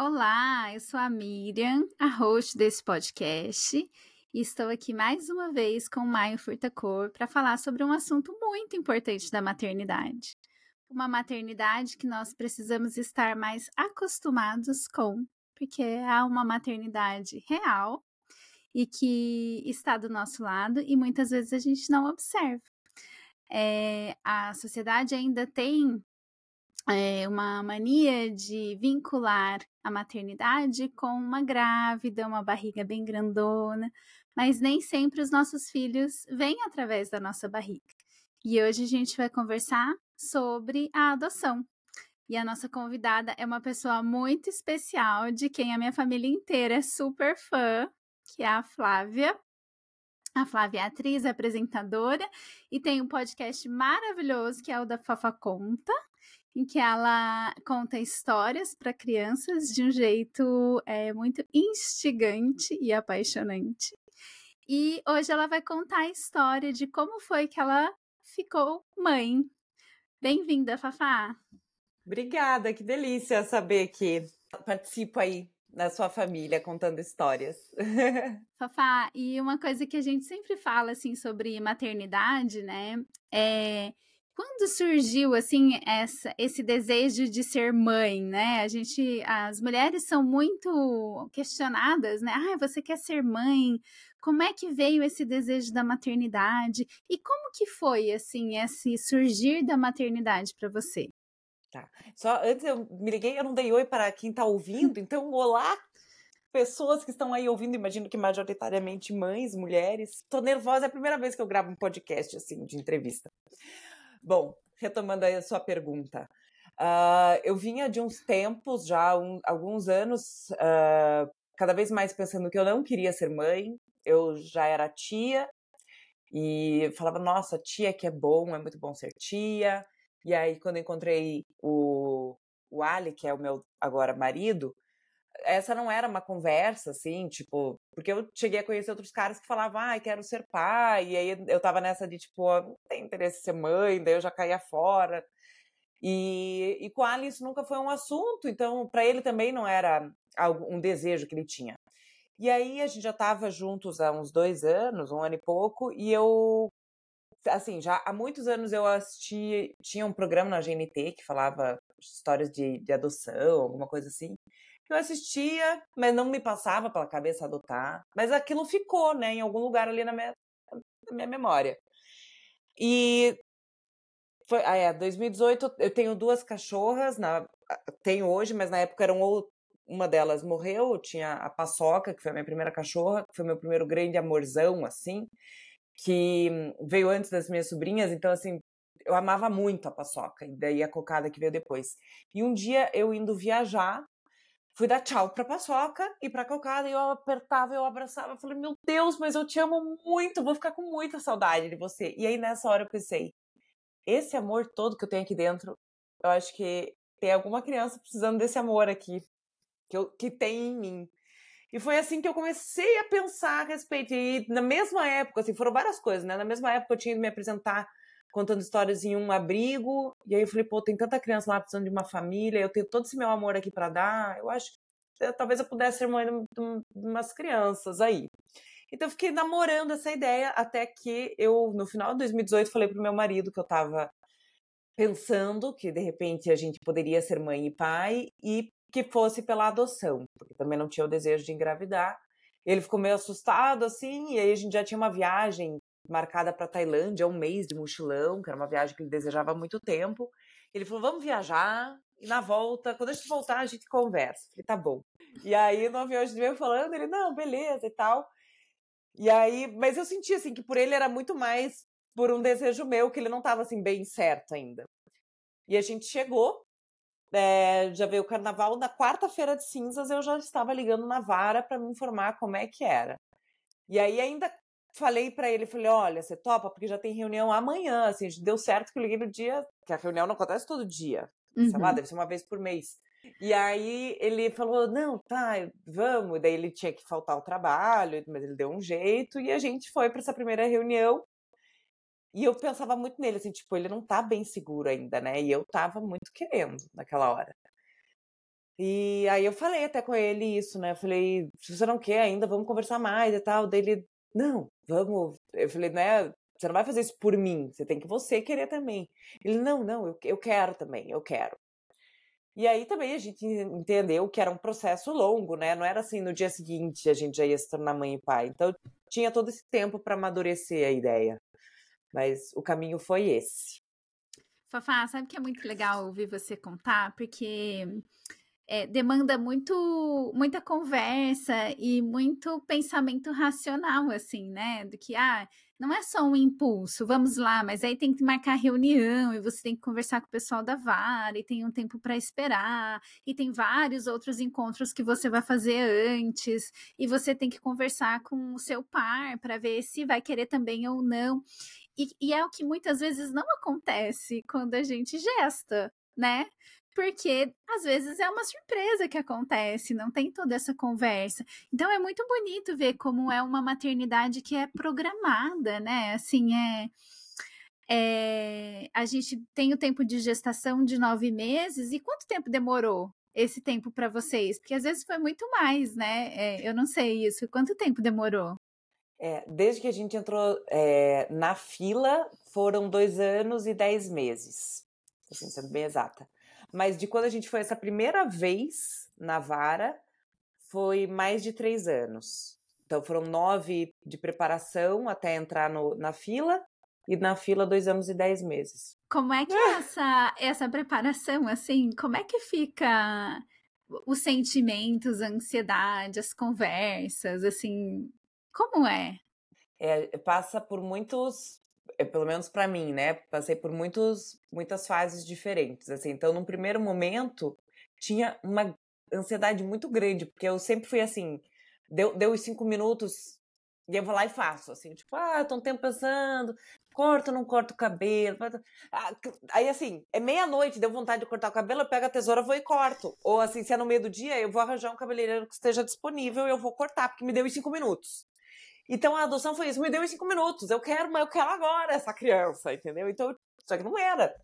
Olá, eu sou a Miriam, a host desse podcast, e estou aqui mais uma vez com o Maio Furtacor para falar sobre um assunto muito importante da maternidade. Uma maternidade que nós precisamos estar mais acostumados com, porque há uma maternidade real e que está do nosso lado e muitas vezes a gente não observa. É, a sociedade ainda tem é, uma mania de vincular a maternidade com uma grávida, uma barriga bem grandona, mas nem sempre os nossos filhos vêm através da nossa barriga. E hoje a gente vai conversar sobre a adoção. E a nossa convidada é uma pessoa muito especial, de quem a minha família inteira é super fã, que é a Flávia. A Flávia é atriz, apresentadora e tem um podcast maravilhoso que é o da Fafa Conta em que ela conta histórias para crianças de um jeito é, muito instigante e apaixonante. E hoje ela vai contar a história de como foi que ela ficou mãe. Bem-vinda, Fafá! Obrigada, que delícia saber que participo aí na sua família contando histórias. Fafá, e uma coisa que a gente sempre fala assim sobre maternidade, né? É quando surgiu assim essa, esse desejo de ser mãe, né? A gente, as mulheres são muito questionadas, né? Ah, você quer ser mãe? Como é que veio esse desejo da maternidade? E como que foi assim esse surgir da maternidade para você? Tá. Só antes eu me liguei, eu não dei oi para quem está ouvindo, então olá pessoas que estão aí ouvindo, imagino que majoritariamente mães, mulheres. Tô nervosa, é a primeira vez que eu gravo um podcast assim de entrevista. Bom, retomando aí a sua pergunta. Uh, eu vinha de uns tempos, já um, alguns anos, uh, cada vez mais pensando que eu não queria ser mãe. Eu já era tia e falava, nossa, tia que é bom, é muito bom ser tia. E aí, quando encontrei o, o Ali, que é o meu agora marido, essa não era uma conversa, assim, tipo, porque eu cheguei a conhecer outros caras que falavam, ah, quero ser pai, e aí eu tava nessa de, tipo, não tem interesse em ser mãe, daí eu já caía fora. E, e com a Ali isso nunca foi um assunto, então para ele também não era um desejo que ele tinha. E aí a gente já estava juntos há uns dois anos, um ano e pouco, e eu, assim, já há muitos anos eu assisti, tinha um programa na GNT que falava histórias de, de adoção, alguma coisa assim, eu assistia, mas não me passava pela cabeça adotar. Mas aquilo ficou, né, em algum lugar ali na minha, na minha memória. E foi, ah, é, 2018 eu tenho duas cachorras, na, tenho hoje, mas na época eram uma delas morreu, eu tinha a Paçoca, que foi a minha primeira cachorra, que foi meu primeiro grande amorzão, assim, que veio antes das minhas sobrinhas, então, assim, eu amava muito a Paçoca, e daí a cocada que veio depois. E um dia eu indo viajar, fui dar tchau pra paçoca e pra cocada, e eu apertava, eu abraçava, eu falei, meu Deus, mas eu te amo muito, vou ficar com muita saudade de você. E aí nessa hora eu pensei, esse amor todo que eu tenho aqui dentro, eu acho que tem alguma criança precisando desse amor aqui, que, eu, que tem em mim. E foi assim que eu comecei a pensar a respeito. E na mesma época, assim, foram várias coisas, né? Na mesma época eu tinha ido me apresentar contando histórias em um abrigo. E aí eu falei, pô, tem tanta criança lá precisando de uma família, eu tenho todo esse meu amor aqui para dar. Eu acho que eu, talvez eu pudesse ser mãe de umas crianças aí. Então eu fiquei namorando essa ideia até que eu, no final de 2018, falei pro meu marido que eu tava pensando que de repente a gente poderia ser mãe e pai e que fosse pela adoção, porque também não tinha o desejo de engravidar. Ele ficou meio assustado assim, e aí a gente já tinha uma viagem marcada para Tailândia, um mês de mochilão, que era uma viagem que ele desejava há muito tempo. Ele falou: vamos viajar, e na volta, quando a gente voltar, a gente conversa. falei, tá bom. E aí, no avião, a gente veio falando, ele, não, beleza e tal. E aí, mas eu senti, assim, que por ele era muito mais por um desejo meu, que ele não estava, assim, bem certo ainda. E a gente chegou, é, já veio o carnaval, na quarta-feira de cinzas eu já estava ligando na vara para me informar como é que era. E aí ainda falei para ele, falei, olha, você topa, porque já tem reunião amanhã, assim, deu certo que eu liguei no dia, que a reunião não acontece todo dia, sei lá, Uhum. deve ser uma vez por mês. E aí ele falou, não, tá, vamos. Daí ele tinha que faltar ao trabalho, mas ele deu um jeito e a gente foi para essa primeira reunião. E eu pensava muito nele, assim, tipo, ele não tá bem seguro ainda, né? E eu tava muito querendo naquela hora. E aí eu falei até com ele isso, né? Eu falei, se você não quer ainda, vamos conversar mais e tal. Daí ele, não, vamos. Eu falei, né? Você não vai fazer isso por mim, você tem que você querer também. Ele, não, não, eu, eu quero também, eu quero. E aí também a gente entendeu que era um processo longo, né? Não era assim no dia seguinte a gente já ia se tornar mãe e pai. Então tinha todo esse tempo para amadurecer a ideia. Mas o caminho foi esse. Fafá, sabe que é muito legal ouvir você contar, porque é, demanda muito, muita conversa e muito pensamento racional, assim, né? Do que, ah, não é só um impulso, vamos lá, mas aí tem que marcar reunião e você tem que conversar com o pessoal da vara e tem um tempo para esperar e tem vários outros encontros que você vai fazer antes e você tem que conversar com o seu par para ver se vai querer também ou não. E, e é o que muitas vezes não acontece quando a gente gesta, né? Porque às vezes é uma surpresa que acontece, não tem toda essa conversa. Então é muito bonito ver como é uma maternidade que é programada, né? Assim, é. é a gente tem o tempo de gestação de nove meses. E quanto tempo demorou esse tempo para vocês? Porque às vezes foi muito mais, né? É, eu não sei isso. Quanto tempo demorou? É, desde que a gente entrou é, na fila, foram dois anos e dez meses, assim, sendo bem exata. Mas de quando a gente foi essa primeira vez na vara, foi mais de três anos. Então foram nove de preparação até entrar no, na fila, e na fila dois anos e dez meses. Como é que é essa, essa preparação, assim, como é que fica os sentimentos, a ansiedade, as conversas, assim, como é? É, passa por muitos, é, pelo menos para mim, né? Passei por muitos, muitas fases diferentes. Assim, então, num primeiro momento, tinha uma ansiedade muito grande, porque eu sempre fui assim, deu, deu os cinco minutos e eu vou lá e faço, assim, tipo, ah, tô um tempo pensando, corto não corto o cabelo. Ah, aí, assim, é meia-noite, deu vontade de cortar o cabelo, eu pego a tesoura, vou e corto. Ou, assim, se é no meio do dia, eu vou arranjar um cabeleireiro que esteja disponível e eu vou cortar, porque me deu os cinco minutos. Então a adoção foi isso, me deu em cinco minutos. Eu quero, mas eu quero agora essa criança, entendeu? Então, só que não era.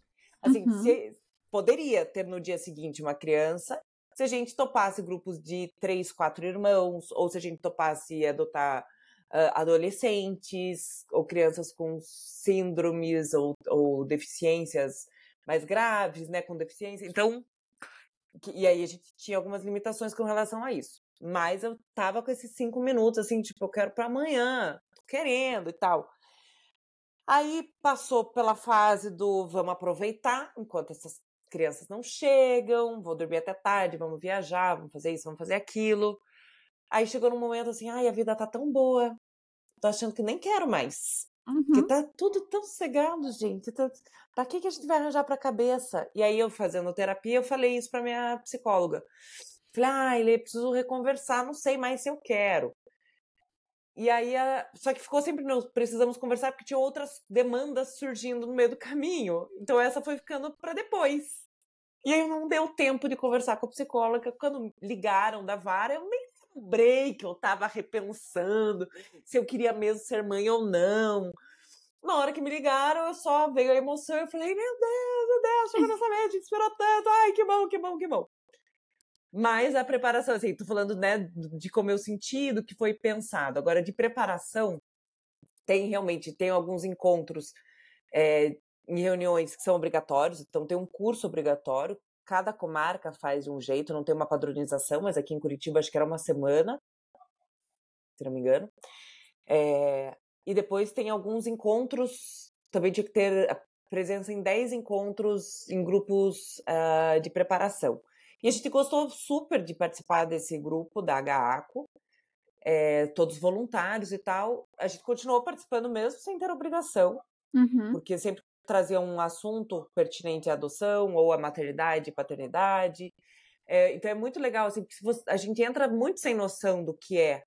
Assim, Uhum. se- poderia ter no dia seguinte uma criança, se a gente topasse grupos de três, quatro irmãos, ou se a gente topasse adotar ah, adolescentes, ou crianças com síndromes ou, ou deficiências mais graves, né, com deficiência. Então, e aí a gente tinha algumas limitações com relação a isso. Mas eu tava com esses cinco minutos, assim, tipo, eu quero pra amanhã, tô querendo e tal. Aí passou pela fase do vamos aproveitar enquanto essas crianças não chegam, vou dormir até tarde, vamos viajar, vamos fazer isso, vamos fazer aquilo. Aí chegou num momento assim, ai, a vida tá tão boa, tô achando que nem quero mais. Porque Uhum. tá tudo tão sossegado, gente. Tá... Pra que, que a gente vai arranjar pra cabeça? E aí, eu fazendo terapia, eu falei isso pra minha psicóloga. Falei, ah, ele preciso reconversar, não sei mais se eu quero. E aí, a... só que ficou sempre no precisamos conversar porque tinha outras demandas surgindo no meio do caminho. Então, essa foi ficando pra depois. E aí, não deu tempo de conversar com a psicóloga. Quando ligaram da vara, eu nem lembrei que eu tava repensando se eu queria mesmo ser mãe ou não. Na hora que me ligaram, eu só veio a emoção. Eu falei, meu Deus, meu Deus, chegou nessa vez, a gente esperou tanto. Ai, que bom, que bom, que bom. Mas a preparação, assim, tô falando, né, de como eu senti, do que foi pensado. Agora, de preparação, tem realmente, tem alguns encontros é, em reuniões que são obrigatórios, então tem um curso obrigatório, cada comarca faz de um jeito, não tem uma padronização, mas aqui em Curitiba acho que era uma semana, se não me engano. É, e depois tem alguns encontros, também tinha que ter presença em 10 encontros em grupos uh, de preparação. E a gente gostou super de participar desse grupo da HACO, é, todos voluntários e tal. A gente continuou participando mesmo sem ter obrigação, Uhum. porque sempre trazia um assunto pertinente à adoção ou à maternidade e paternidade. É, então é muito legal, assim, porque você, a gente entra muito sem noção do que é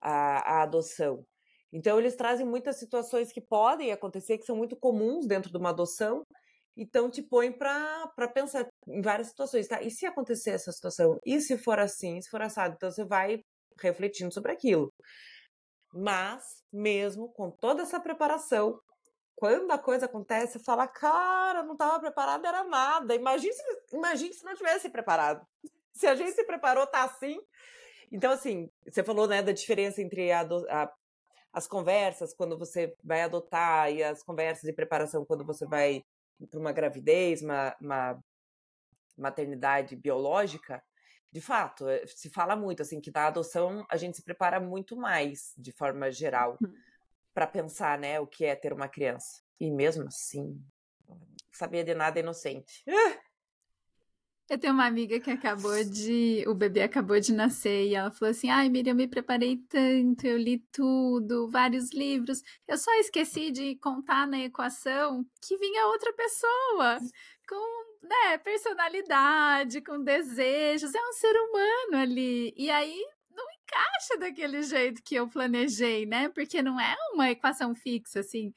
a, a adoção. Então eles trazem muitas situações que podem acontecer, que são muito comuns dentro de uma adoção, então te põe para pensar em várias situações, tá? E se acontecer essa situação? E se for assim? Se for assado? Então você vai refletindo sobre aquilo. Mas, mesmo com toda essa preparação, quando a coisa acontece, você fala, cara, não estava preparado, era nada. Imagine se, imagine se não tivesse preparado. Se a gente se preparou, tá assim. Então, assim, você falou, né, da diferença entre a, a, as conversas quando você vai adotar e as conversas de preparação quando você vai para uma gravidez, uma, uma maternidade biológica. De fato, eh, se fala muito, assim, que da adoção a gente se prepara muito mais, de forma geral, Uhum. para pensar, né, o que é ter uma criança. E mesmo assim, sabia de nada inocente. Eu tenho uma amiga que acabou de. O bebê acabou de nascer e ela falou assim: Ai, Miriam, eu me preparei tanto, eu li tudo, vários livros. Eu só esqueci de contar na equação que vinha outra pessoa com né, personalidade, com desejos. É um ser humano ali. E aí não encaixa daquele jeito que eu planejei, né? Porque não é uma equação fixa, assim.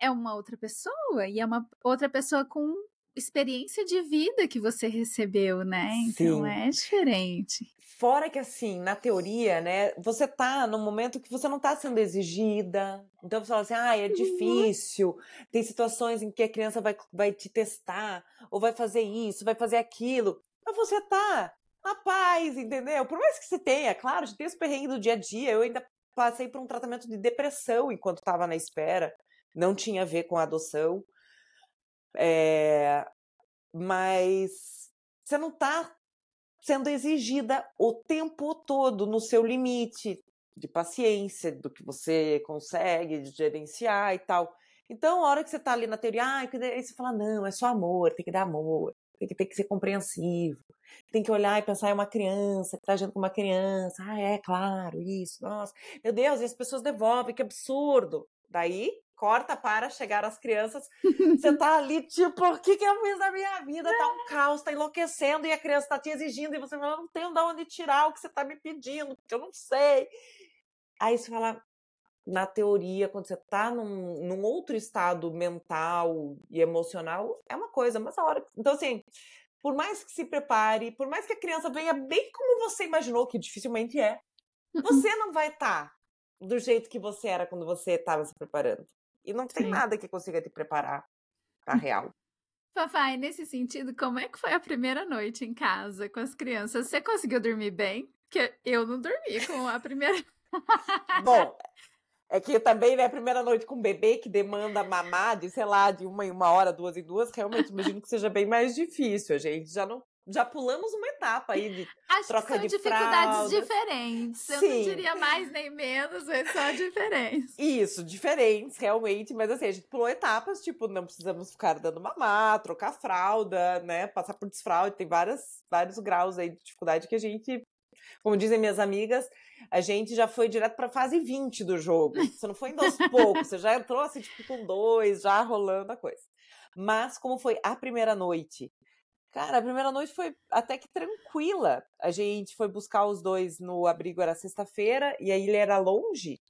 É uma outra pessoa e é uma outra pessoa com experiência de vida que você recebeu, né? Então Sim. é diferente. Fora que, assim, na teoria, né, você tá num momento que você não tá sendo exigida. Então você fala assim, ah, é difícil. Tem situações em que a criança vai, vai te testar, ou vai fazer isso, vai fazer aquilo. Mas você tá na paz, entendeu? Por mais que você tenha, claro, a gente tem esse perrengue do dia a dia. Eu ainda passei por um tratamento de depressão enquanto estava na espera. Não tinha a ver com a adoção. É, mas você não tá sendo exigida o tempo todo no seu limite de paciência, do que você consegue de gerenciar e tal. Então, a hora que você tá ali na teoria, ah, aí você fala, não, é só amor, tem que dar amor, tem que, tem que ser compreensivo, tem que olhar e pensar, é uma criança, que tá agindo com uma criança, ah, é, claro, isso, nossa, meu Deus, e as pessoas devolvem, que absurdo. Daí, corta para chegar as crianças, você tá ali, tipo, o que, que eu fiz na minha vida? Tá um caos, tá enlouquecendo, e a criança tá te exigindo, e você fala, não tenho de onde tirar o que você tá me pedindo, porque eu não sei. Aí você fala, na teoria, quando você tá num, num outro estado mental e emocional, é uma coisa, mas a hora. Então, assim, por mais que se prepare, por mais que a criança venha bem como você imaginou, que dificilmente é, você não vai estar do jeito que você era quando você estava se preparando. E não tem Sim. nada que consiga te preparar pra real. Papai, nesse sentido, como é que foi a primeira noite em casa com as crianças? Você conseguiu dormir bem? Porque eu não dormi com a primeira. Bom, é que também, né, a primeira noite com um bebê que demanda mamar de, sei lá, de uma em uma hora, duas em duas, realmente imagino que seja bem mais difícil. A gente já não. Já pulamos uma etapa aí de Acho Troca que são de dificuldades fraldas. diferentes. Eu Sim. não diria mais nem menos, mas só diferentes. Isso, diferentes, realmente, mas assim, a gente pulou etapas, tipo, não precisamos ficar dando mamar, trocar fralda, né, passar por desfraude, tem várias, vários graus aí de dificuldade que a gente, como dizem minhas amigas, a gente já foi direto pra fase 20 do jogo, você não foi indo aos poucos, você já entrou assim, tipo, com dois, já rolando a coisa. Mas como foi a primeira noite? Cara, a primeira noite foi até que tranquila. A gente foi buscar os dois no abrigo, era sexta-feira, e aí ele era longe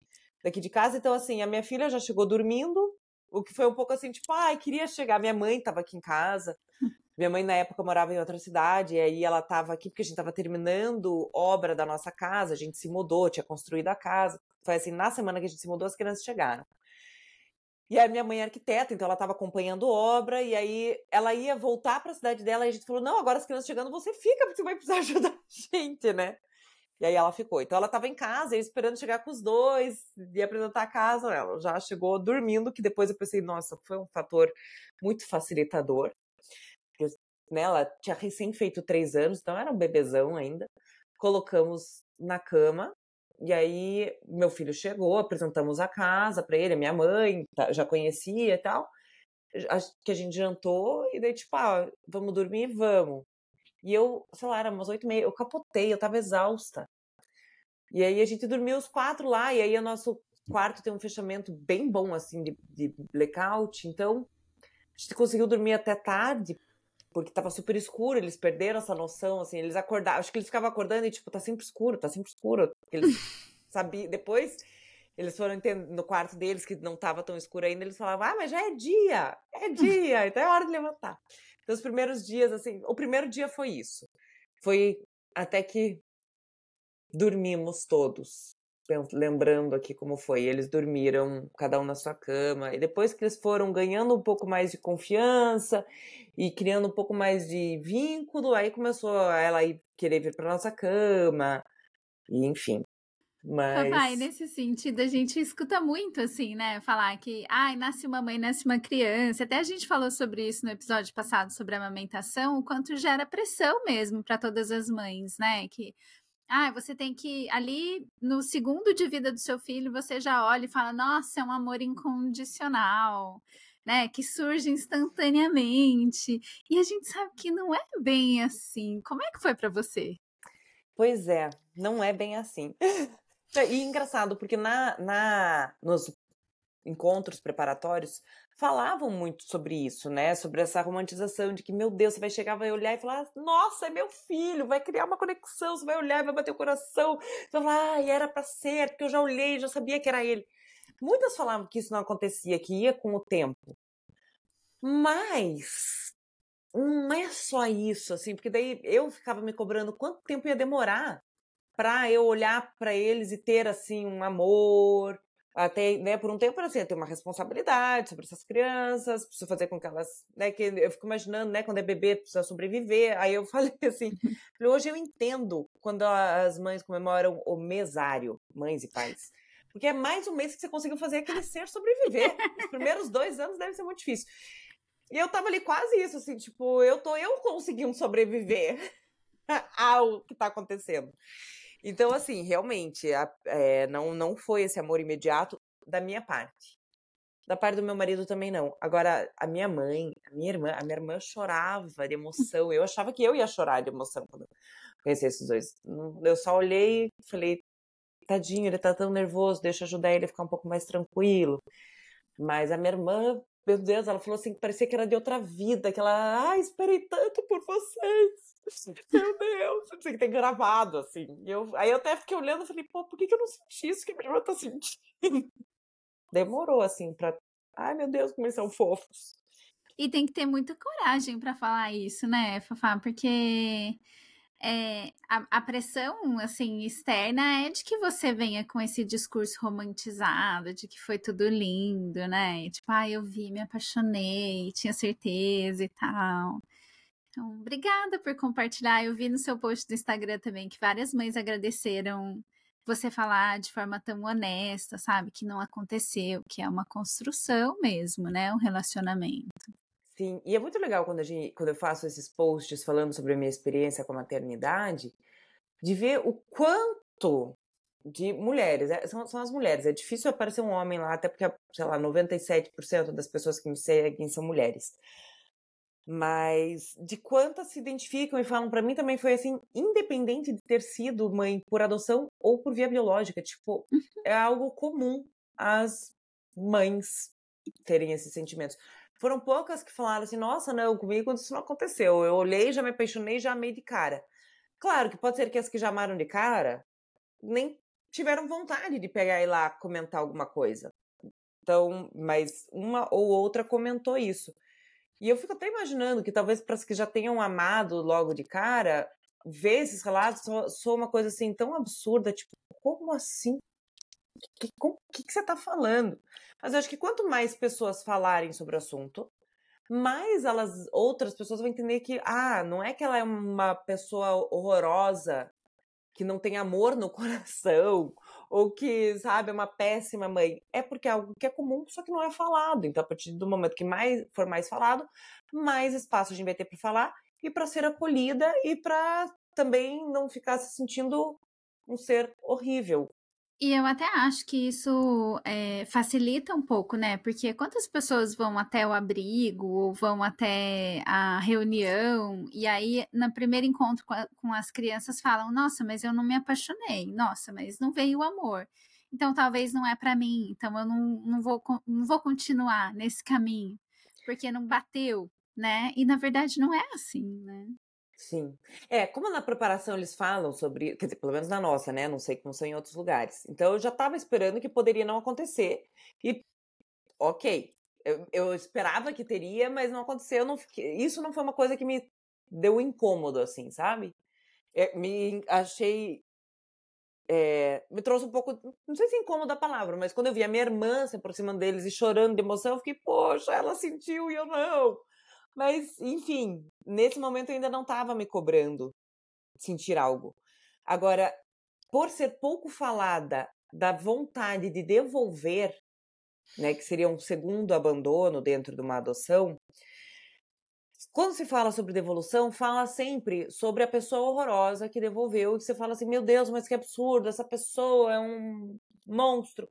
daqui de casa. Então, assim, a minha filha já chegou dormindo, o que foi um pouco assim, tipo, ai, queria chegar. Minha mãe tava aqui em casa. Minha mãe, na época, morava em outra cidade, e aí ela tava aqui porque a gente tava terminando obra da nossa casa, a gente se mudou, tinha construído a casa. Foi assim, na semana que a gente se mudou, as crianças chegaram. E a minha mãe é arquiteta, então ela estava acompanhando obra, e aí ela ia voltar para a cidade dela, e a gente falou: não, agora as crianças chegando, você fica, porque você vai precisar ajudar a gente, né? E aí ela ficou. Então ela estava em casa, eu esperando chegar com os dois, e apresentar a casa. Ela já chegou dormindo, que depois eu pensei, nossa, foi um fator muito facilitador. Porque, né, ela tinha recém feito três anos, então era um bebezão ainda. Colocamos na cama, e aí, meu filho chegou, apresentamos a casa para ele, a minha mãe tá- já conhecia e tal. Que a gente jantou e daí, tipo, ah, vamos dormir? Vamos. E eu, sei lá, era umas oito e meia, eu capotei, eu tava exausta. E aí a gente dormiu os quatro lá, e aí o nosso quarto tem um fechamento bem bom, assim, de, de blackout, então A gente conseguiu dormir até tarde, porque tava super escuro, eles perderam essa noção, assim, eles acordavam, acho que eles ficavam acordando e tipo, tá sempre escuro, tá sempre escuro. Eles sabiam, depois eles foram entender, no quarto deles, que não tava tão escuro ainda, eles falavam, ah, mas já é dia, é dia, então é hora de levantar. Então os primeiros dias, assim, o primeiro dia foi isso. Foi até que dormimos todos. Lembrando aqui como foi, eles dormiram cada um na sua cama, e depois que eles foram ganhando um pouco mais de confiança e criando um pouco mais de vínculo, aí começou ela a querer vir para nossa cama, e enfim. Mas... Papai, nesse sentido, a gente escuta muito assim, né? Falar que, ai, nasce uma mãe, nasce uma criança. Até a gente falou sobre isso no episódio passado, sobre a amamentação, o quanto gera pressão mesmo para todas as mães, né? Que ah, você tem que ali no segundo de vida do seu filho, você já olha e fala: "Nossa, é um amor incondicional", né? Que surge instantaneamente. E a gente sabe que não é bem assim. Como é que foi para você? Pois é, não é bem assim. E engraçado, porque na, na nos encontros preparatórios falavam muito sobre isso, né? Sobre essa romantização de que, meu Deus, você vai chegar, vai olhar e falar, nossa, é meu filho, vai criar uma conexão, você vai olhar, vai bater o coração, você vai falar, ai, era pra ser, porque eu já olhei, já sabia que era ele. Muitas falavam que isso não acontecia, que ia com o tempo. Mas não é só isso, assim, porque daí eu ficava me cobrando quanto tempo ia demorar para eu olhar para eles e ter assim um amor, até, né, por um tempo assim, eu tenho uma responsabilidade sobre essas crianças, preciso fazer com que elas, né, que eu fico imaginando, né, quando é bebê precisa sobreviver. Aí eu falei assim, hoje eu entendo quando as mães comemoram o mesário, mães e pais. Porque é mais um mês que você conseguiu fazer aquele ser sobreviver. Os primeiros dois anos deve ser muito difícil. E eu tava ali quase isso, assim, tipo, eu tô eu conseguindo sobreviver ao que tá acontecendo. Então, assim, realmente, a, é, não, não foi esse amor imediato da minha parte. Da parte do meu marido também não. Agora, a minha mãe, a minha irmã, a minha irmã chorava de emoção. Eu achava que eu ia chorar de emoção quando conheci esses dois. Eu só olhei e falei, tadinho, ele tá tão nervoso, deixa eu ajudar ele a ficar um pouco mais tranquilo. Mas a minha irmã, meu Deus, ela falou assim que parecia que era de outra vida, que ela, ah, esperei tanto por vocês. Meu Deus, que tem gravado, assim. Eu, aí eu até fiquei olhando e falei, pô, por que, que eu não senti isso que a minha irmã tá sentindo? Demorou, assim, pra. Ai, meu Deus, como eles são fofos. E tem que ter muita coragem para falar isso, né, Fafá? Porque é, a, a, pressão assim externa é de que você venha com esse discurso romantizado, de que foi tudo lindo, né? E, tipo, ah, eu vi, me apaixonei, tinha certeza e tal. Então, obrigada por compartilhar. Eu vi no seu post do Instagram também que várias mães agradeceram você falar de forma tão honesta, sabe? Que não aconteceu, que é uma construção mesmo, né? Um relacionamento. Sim, e é muito legal quando, a gente, quando eu faço esses posts falando sobre a minha experiência com a maternidade, de ver o quanto de mulheres, é, são, são as mulheres, é difícil aparecer um homem lá, até porque, sei lá, 97% das pessoas que me seguem são mulheres mas de quantas se identificam e falam para mim também foi assim, independente de ter sido mãe por adoção ou por via biológica, tipo, uhum. é algo comum as mães terem esses sentimentos. Foram poucas que falaram assim, nossa, não, comigo isso não aconteceu. Eu olhei, já me apaixonei, já amei de cara. Claro que pode ser que as que já amaram de cara nem tiveram vontade de pegar e lá comentar alguma coisa. Então, mas uma ou outra comentou isso. E eu fico até imaginando que talvez para as que já tenham amado logo de cara, ver esses relatos sou uma coisa assim tão absurda, tipo, como assim? Que, que, que, você está falando? Mas eu acho que quanto mais pessoas falarem sobre o assunto, mais elas, outras pessoas vão entender que, ah, não é que ela é uma pessoa horrorosa, que não tem amor no coração, ou que, sabe, é uma péssima mãe. É porque é algo que é comum, só que não é falado. Então, a partir do momento que mais for mais falado, mais espaço a gente vai ter para falar e para ser acolhida e para também não ficar se sentindo um ser horrível, e eu até acho que isso é, facilita um pouco, né? Porque quantas pessoas vão até o abrigo ou vão até a reunião e aí, no primeiro encontro com, a, com as crianças, falam: Nossa, mas eu não me apaixonei. Nossa, mas não veio o amor. Então, talvez não é para mim. Então, eu não, não, vou, não vou continuar nesse caminho. porque não bateu, né? E na verdade não é assim, né? Sim. É, como na preparação eles falam sobre, quer dizer, pelo menos na nossa, né? Não sei como são em outros lugares. Então eu já estava esperando que poderia não acontecer. E, ok, eu, eu esperava que teria, mas não aconteceu. Não isso não foi uma coisa que me deu incômodo, assim, sabe? É, me achei. é, me trouxe um pouco. Não sei se incômodo a palavra, mas quando eu vi a minha irmã se aproximando deles e chorando de emoção, eu fiquei, poxa, ela sentiu e eu não. Mas, enfim, nesse momento eu ainda não estava me cobrando sentir algo. Agora, por ser pouco falada da vontade de devolver, né, que seria um segundo abandono dentro de uma adoção, quando se fala sobre devolução, fala sempre sobre a pessoa horrorosa que devolveu, e você fala assim, meu Deus, mas que absurdo, essa pessoa é um monstro.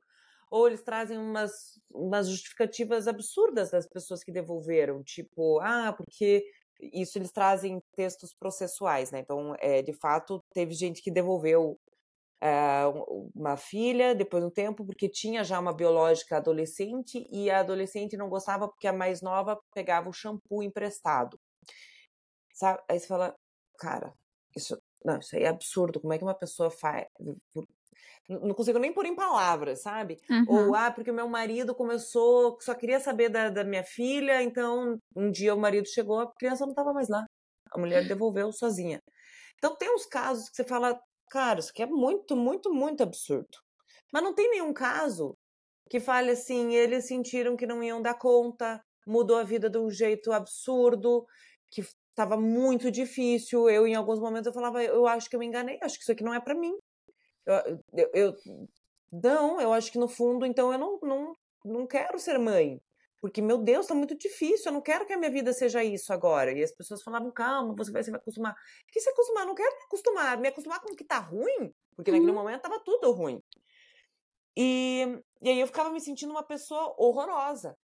Ou eles trazem umas, umas justificativas absurdas das pessoas que devolveram, tipo, ah, porque isso eles trazem textos processuais, né? Então, é, de fato, teve gente que devolveu é, uma filha depois de um tempo porque tinha já uma biológica adolescente e a adolescente não gostava porque a mais nova pegava o shampoo emprestado. Sabe? Aí você fala, cara, isso, não, isso aí é absurdo. Como é que uma pessoa faz? Não consigo nem pôr em palavras, sabe? Uhum. Ou, ah, porque o meu marido começou, só queria saber da, da minha filha, então um dia o marido chegou, a criança não estava mais lá. A mulher devolveu sozinha. Então tem uns casos que você fala, cara, isso aqui é muito, muito, muito absurdo. Mas não tem nenhum caso que fale assim, eles sentiram que não iam dar conta, mudou a vida de um jeito absurdo, que estava muito difícil. Eu, em alguns momentos, eu falava, eu acho que eu me enganei, acho que isso aqui não é para mim. Eu, eu, eu, não, eu acho que no fundo, então eu não, não, não quero ser mãe. Porque, meu Deus, tá muito difícil, eu não quero que a minha vida seja isso agora. E as pessoas falavam, calma, você vai se acostumar. Que se acostumar? Eu não quero me acostumar. Me acostumar com o que tá ruim, porque naquele momento tava tudo ruim. E, e aí eu ficava me sentindo uma pessoa horrorosa,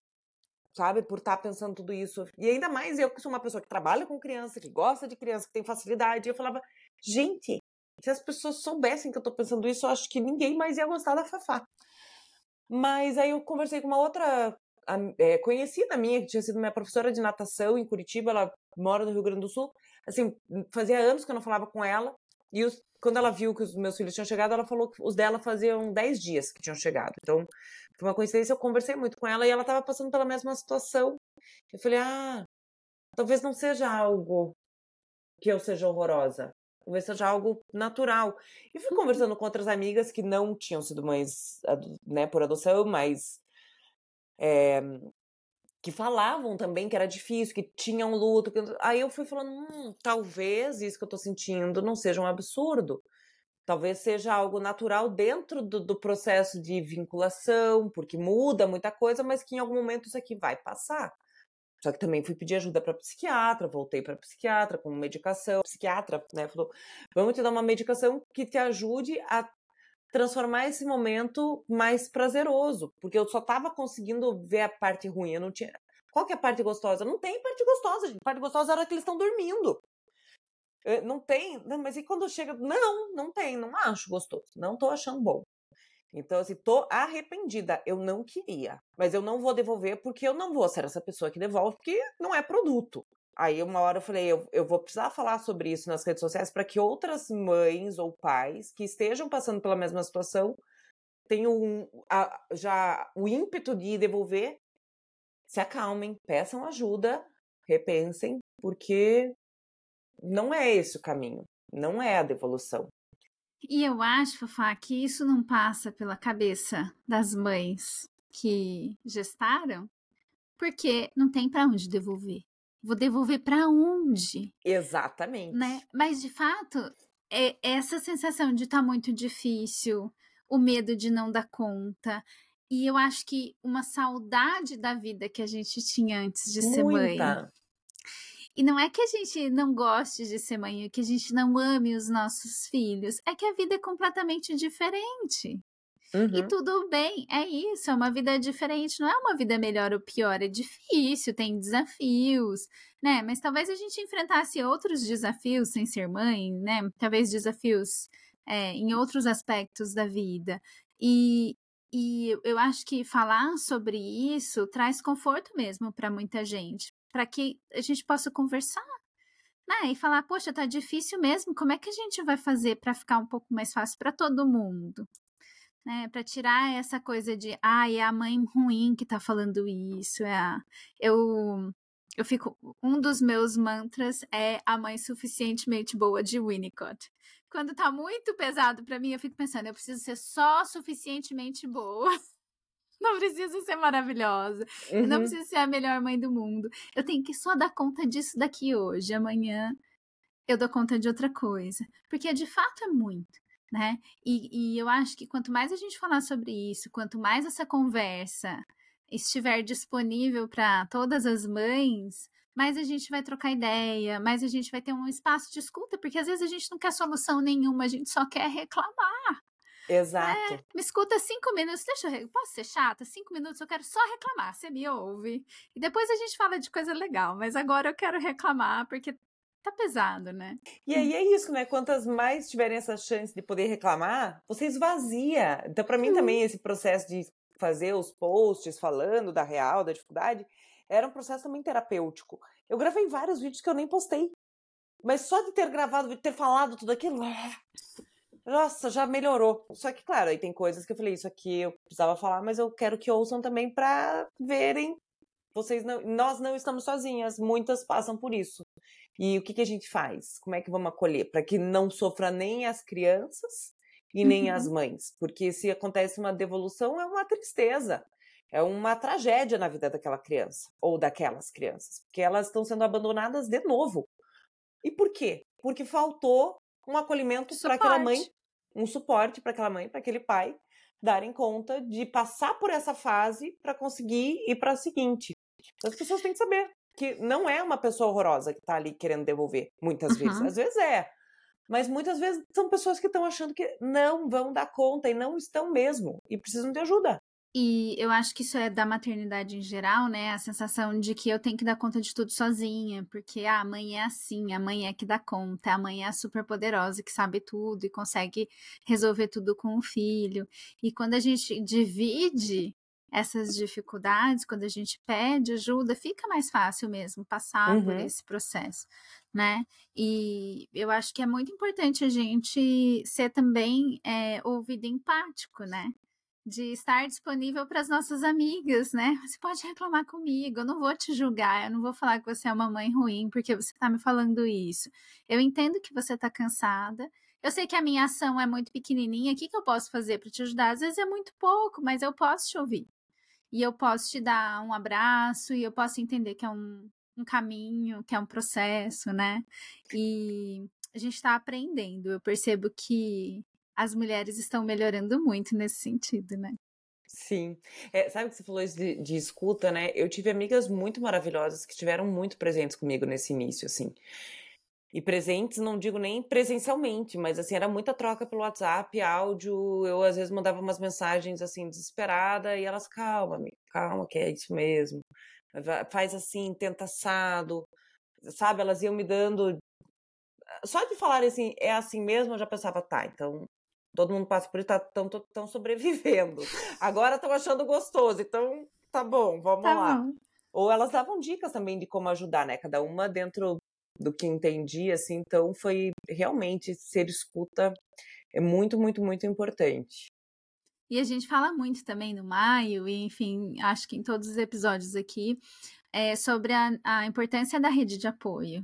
sabe? Por estar pensando tudo isso. E ainda mais eu que sou uma pessoa que trabalha com criança, que gosta de criança, que tem facilidade. Eu falava, gente, se as pessoas soubessem que eu tô pensando isso, eu acho que ninguém mais ia gostar da Fafá. Mas aí eu conversei com uma outra é, conhecida minha, que tinha sido minha professora de natação em Curitiba, ela mora no Rio Grande do Sul. Assim, fazia anos que eu não falava com ela. E os, quando ela viu que os meus filhos tinham chegado, ela falou que os dela faziam 10 dias que tinham chegado. Então, foi uma coincidência, eu conversei muito com ela e ela estava passando pela mesma situação. Eu falei, ah, talvez não seja algo que eu seja horrorosa. Talvez seja algo natural. E fui conversando com outras amigas que não tinham sido mães né, por adoção, mas é, que falavam também que era difícil, que tinham luto. Que... Aí eu fui falando, hum, talvez isso que eu tô sentindo não seja um absurdo. Talvez seja algo natural dentro do, do, processo de vinculação, porque muda muita coisa, mas que em algum momento isso aqui vai passar. Só que também fui pedir ajuda para psiquiatra, voltei para psiquiatra com medicação. O psiquiatra, né, falou: "Vamos te dar uma medicação que te ajude a transformar esse momento mais prazeroso, porque eu só tava conseguindo ver a parte ruim, eu não tinha. Qual que é a parte gostosa? Não tem parte gostosa, gente. Parte gostosa era que eles estão dormindo. Não tem, não, mas e quando chega, não, não tem, não acho gostoso, não tô achando bom. Então, assim, tô arrependida. Eu não queria. Mas eu não vou devolver porque eu não vou ser essa pessoa que devolve, porque não é produto. Aí, uma hora eu falei, eu, eu vou precisar falar sobre isso nas redes sociais para que outras mães ou pais que estejam passando pela mesma situação tenham um, a, já o ímpeto de devolver, se acalmem, peçam ajuda, repensem, porque não é esse o caminho. Não é a devolução. E eu acho, Fafá, que isso não passa pela cabeça das mães que gestaram, porque não tem para onde devolver. Vou devolver para onde? Exatamente. Né? Mas de fato, é essa sensação de estar tá muito difícil, o medo de não dar conta. E eu acho que uma saudade da vida que a gente tinha antes de Muita. ser mãe. E não é que a gente não goste de ser mãe, que a gente não ame os nossos filhos, é que a vida é completamente diferente. Uhum. E tudo bem, é isso, é uma vida diferente, não é uma vida melhor ou pior, é difícil, tem desafios, né? Mas talvez a gente enfrentasse outros desafios sem ser mãe, né? Talvez desafios é, em outros aspectos da vida. E, e eu acho que falar sobre isso traz conforto mesmo para muita gente, para que a gente possa conversar, né? E falar, poxa, tá difícil mesmo, como é que a gente vai fazer para ficar um pouco mais fácil para todo mundo? Né, para tirar essa coisa de, ah, é a mãe ruim que tá falando isso, é a... eu eu fico um dos meus mantras é a mãe suficientemente boa de Winnicott. Quando tá muito pesado para mim, eu fico pensando, eu preciso ser só suficientemente boa. Não preciso ser maravilhosa. Uhum. Eu não preciso ser a melhor mãe do mundo. Eu tenho que só dar conta disso daqui hoje. Amanhã eu dou conta de outra coisa. Porque de fato é muito né? E, e eu acho que quanto mais a gente falar sobre isso, quanto mais essa conversa estiver disponível para todas as mães, mais a gente vai trocar ideia, mais a gente vai ter um espaço de escuta, porque às vezes a gente não quer solução nenhuma, a gente só quer reclamar. Exato. É, me escuta cinco minutos, deixa eu. Posso ser chata? Cinco minutos eu quero só reclamar, você me ouve. E depois a gente fala de coisa legal, mas agora eu quero reclamar, porque tá pesado, né? E aí é isso, né? Quantas mais tiverem essa chance de poder reclamar, você esvazia. Então, para mim Uhum. também, esse processo de fazer os posts falando da real, da dificuldade, era um processo também terapêutico. Eu gravei vários vídeos que eu nem postei. Mas só de ter gravado, de ter falado tudo aquilo, nossa, já melhorou. Só que, claro, aí tem coisas que eu falei, isso aqui eu precisava falar, mas eu quero que ouçam também para verem. Vocês não, nós não estamos sozinhas, muitas passam por isso. E o que, que a gente faz? Como é que vamos acolher? Para que não sofra nem as crianças e nem Uhum. as mães. Porque se acontece uma devolução, é uma tristeza. É uma tragédia na vida daquela criança ou daquelas crianças. Porque elas estão sendo abandonadas de novo. E por quê? Porque faltou um acolhimento para aquela mãe, um suporte para aquela mãe, para aquele pai darem conta de passar por essa fase para conseguir ir para a seguinte. Então, As pessoas têm que saber que não é uma pessoa horrorosa que tá ali querendo devolver, muitas vezes. Uhum. Às vezes é. Mas muitas vezes são pessoas que estão achando que não vão dar conta e não estão mesmo e precisam de ajuda. E eu acho que isso é da maternidade em geral, né? A sensação de que eu tenho que dar conta de tudo sozinha, porque ah, a mãe é assim, a mãe é que dá conta, a mãe é super poderosa que sabe tudo e consegue resolver tudo com o filho. E quando a gente divide essas dificuldades, quando a gente pede ajuda, fica mais fácil mesmo passar por Uhum. esse processo, né? E eu acho que é muito importante a gente ser também é, ouvido empático, né? De estar disponível para as nossas amigas, né? Você pode reclamar comigo, eu não vou te julgar, eu não vou falar que você é uma mãe ruim porque você está me falando isso. Eu entendo que você está cansada. Eu sei que a minha ação é muito pequenininha. O que, que eu posso fazer para te ajudar? Às vezes é muito pouco, mas eu posso te ouvir. E eu posso te dar um abraço e eu posso entender que é um, um caminho, que é um processo, né? E a gente está aprendendo. Eu percebo que as mulheres estão melhorando muito nesse sentido, né? Sim. É, sabe que você falou de, de escuta, né? Eu tive amigas muito maravilhosas que estiveram muito presentes comigo nesse início, assim. E presentes, não digo nem presencialmente, mas assim, era muita troca pelo WhatsApp, áudio. Eu às vezes mandava umas mensagens assim, desesperada, e elas, calma, amiga, calma, que é isso mesmo. Faz assim, tenta assado. Sabe, elas iam me dando. Só de falar assim, é assim mesmo, eu já pensava, tá, então todo mundo passa por isso, estão sobrevivendo. Agora estão achando gostoso, então tá bom, vamos Tá lá. bom. Ou elas davam dicas também de como ajudar, né? Cada uma dentro do que entendia, assim. Então foi realmente ser escuta é muito, muito, muito importante. E a gente fala muito também no maio, e enfim, acho que em todos os episódios aqui, é sobre a, a importância da rede de apoio.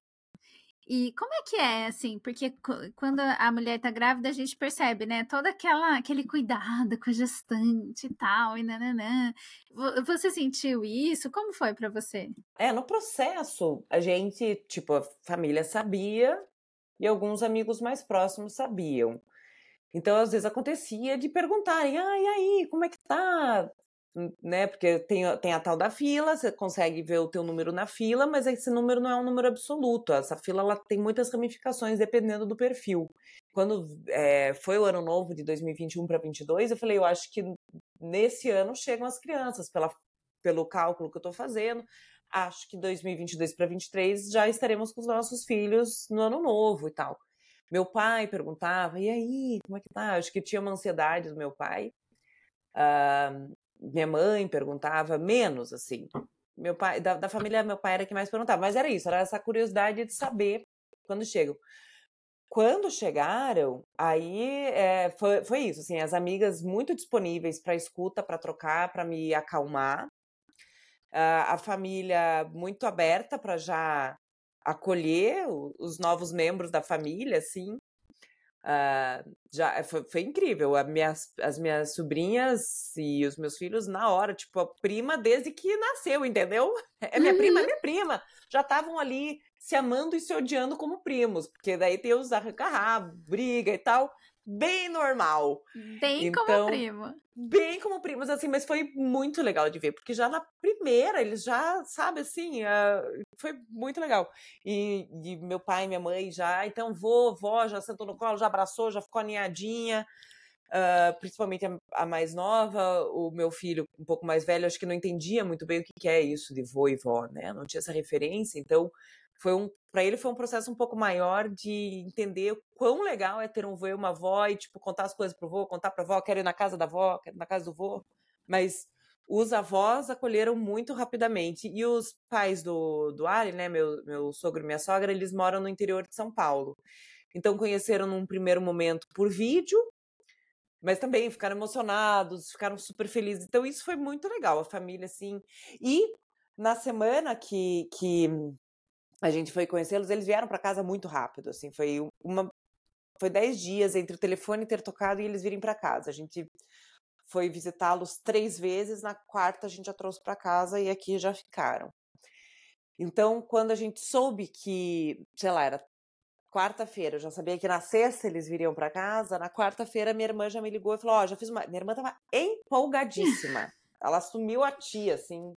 E como é que é, assim, porque quando a mulher tá grávida, a gente percebe, né, todo aquela, aquele cuidado com a gestante e tal, e nananã. Vo- Você sentiu isso? Como foi pra você? É, no processo, a gente, tipo, a família sabia e alguns amigos mais próximos sabiam. Então, às vezes acontecia de perguntarem: ah, e aí, como é que tá? Né? Porque tem, tem a tal da fila, você consegue ver o teu número na fila, mas esse número não é um número absoluto. Essa fila ela tem muitas ramificações dependendo do perfil. Quando é, foi o ano novo de 2021 para 2022, eu falei: eu acho que nesse ano chegam as crianças, pela, pelo cálculo que eu estou fazendo. Acho que 2022 para 2023 já estaremos com os nossos filhos no ano novo e tal. Meu pai perguntava, e aí, como é que tá? Acho que tinha uma ansiedade do meu pai. Ah, minha mãe perguntava menos, assim. Meu pai, da, da família, meu pai era quem mais perguntava, mas era isso, era essa curiosidade de saber quando chegam. Quando chegaram, aí é, foi, foi isso, assim, as amigas muito disponíveis para escuta, para trocar, para me acalmar. Ah, a família muito aberta para já acolher os novos membros da família, assim. Ah, já foi, foi incrível. A minhas, as minhas sobrinhas e os meus filhos, na hora, tipo, a prima desde que nasceu, entendeu? É minha prima, é minha prima. Já estavam ali se amando e se odiando como primos, porque daí tem os arranca-rabo, briga e tal. Bem normal. Bem Então, como primo. bem como primos, assim, mas foi muito legal de ver, porque já na primeira eles já, sabe, assim, ah, foi muito legal. E, e meu pai e minha mãe já, então vô, vó já sentou no colo, já abraçou, já ficou aninhadinha, ah, principalmente a, a mais nova, o meu filho um pouco mais velho, acho que não entendia muito bem o que, que é isso de vô e vó, né? Não tinha essa referência, então foi um para ele foi um processo um pouco maior de entender quão legal é ter um vô e uma avó e tipo contar as coisas pro vô, contar pra avó, quero ir na casa da avó, quero ir na casa do vô, mas os avós acolheram muito rapidamente e os pais do do Ali, né, meu meu sogro e minha sogra, eles moram no interior de São Paulo. Então conheceram num primeiro momento por vídeo, mas também ficaram emocionados, ficaram super felizes. Então isso foi muito legal, a família assim. E na semana que que a gente foi conhecê-los, eles vieram para casa muito rápido, assim, foi uma foi 10 dias entre o telefone ter tocado e eles virem para casa. A gente foi visitá-los três vezes, na quarta a gente já trouxe para casa e aqui já ficaram. Então, quando a gente soube que, sei lá, era quarta-feira, eu já sabia que na sexta eles viriam para casa, na quarta-feira minha irmã já me ligou e falou: Ó, já fiz uma. Minha irmã tava empolgadíssima. Ela assumiu a tia, assim,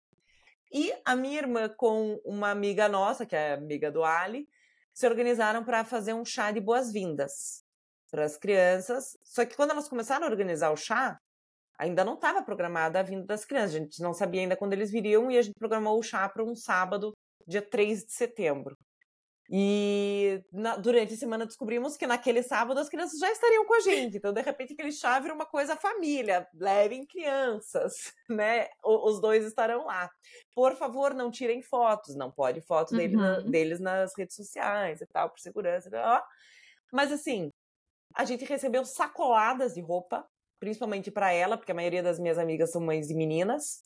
e a minha irmã, com uma amiga nossa, que é amiga do Ali, se organizaram para fazer um chá de boas-vindas para as crianças. Só que quando elas começaram a organizar o chá, ainda não estava programada a vinda das crianças. A gente não sabia ainda quando eles viriam e a gente programou o chá para um sábado, dia 3 de setembro. E na- durante a semana descobrimos que naquele sábado as crianças já estariam com a gente. Então, de repente, aquele chá vira uma coisa família. Levem crianças, né? O- os dois estarão lá. Por favor, não tirem fotos. Não pode foto dele na- Uhum. deles nas redes sociais e tal, por segurança. e tal. Mas assim, a gente recebeu sacoladas de roupa, principalmente para ela, porque a maioria das minhas amigas são mães de meninas.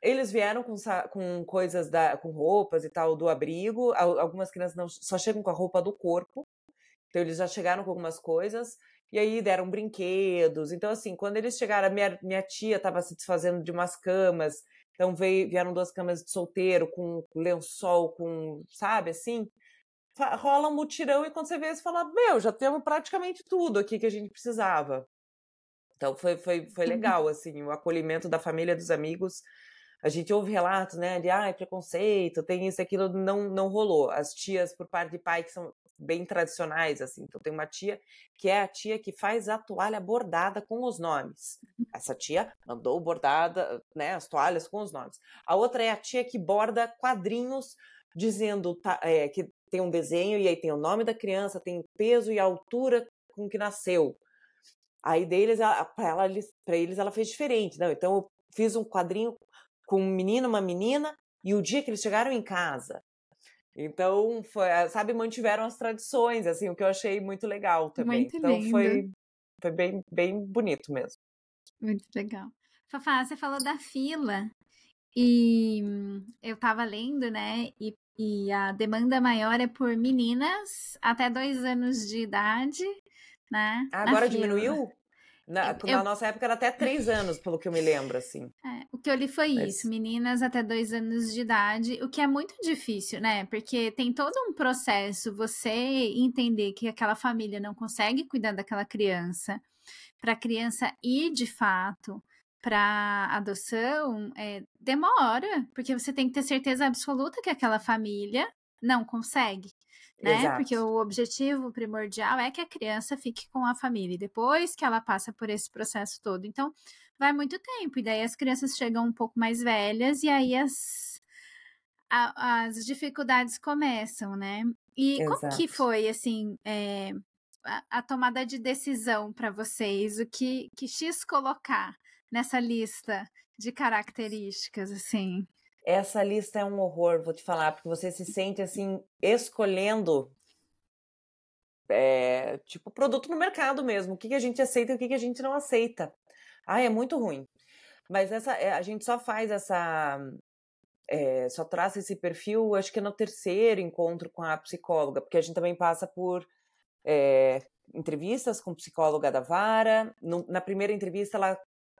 Eles vieram com, com coisas da, com roupas e tal do abrigo. Al- Algumas crianças não, só chegam com a roupa do corpo. Então eles já chegaram com algumas coisas. E aí deram brinquedos. Então, assim, quando eles chegaram, minha, minha tia estava se desfazendo de umas camas. Então veio, vieram duas camas de solteiro, com lençol, com, sabe, assim. Rola um mutirão e quando você vê, você fala, meu, já temos praticamente tudo aqui que a gente precisava. Então foi, foi, foi legal, assim, o acolhimento da família, dos amigos. A gente ouve relatos, né, de ai, preconceito, tem isso, aquilo, não, não rolou. As tias, por parte de pai, que são bem tradicionais, assim. Então tem uma tia que é a tia que faz a toalha bordada com os nomes. Essa tia mandou bordada, né, as toalhas com os nomes. A outra é a tia que borda quadrinhos dizendo tá, é, que tem um desenho e aí tem o nome da criança, tem o peso e a altura com que nasceu. Aí deles, para eles ela fez diferente. Não, então eu fiz um quadrinho com um menino, uma menina, e o dia que eles chegaram em casa. Então, foi, sabe, mantiveram as tradições, assim, o que eu achei muito legal também. Muito então lindo. foi, foi bem, bem bonito mesmo. Muito legal. Fafá, você falou da fila. E eu tava lendo, né? E, e a demanda maior é por meninas até dois anos de idade, né? Agora diminuiu? Na, Eu- na nossa época era até três anos, pelo que eu me lembro, assim. É, o que eu li foi Mas- isso, meninas até dois anos de idade, o que é muito difícil, né? Porque tem todo um processo, você entender que aquela família não consegue cuidar daquela criança, para a criança ir de fato para adoção, é, demora, porque você tem que ter certeza absoluta que aquela família não consegue. Né? Exato. Porque o objetivo primordial é que a criança fique com a família, e depois que ela passa por esse processo todo. Então, vai muito tempo, e daí as crianças chegam um pouco mais velhas, e aí as, a- as dificuldades começam, né? E como que Exato. foi, assim, é, a, a tomada de decisão para vocês? O que, que X colocar nessa lista de características, assim? Essa lista é um horror, vou te falar, porque você se sente assim, escolhendo é, tipo produto no mercado mesmo, o que, que a gente aceita e o que, que a gente não aceita. Ah, é muito ruim. Mas essa, é, a gente só faz essa. É, só traz esse perfil, acho que no terceiro encontro com a psicóloga, porque a gente também passa por é, entrevistas com psicóloga da vara. No, na primeira entrevista, ela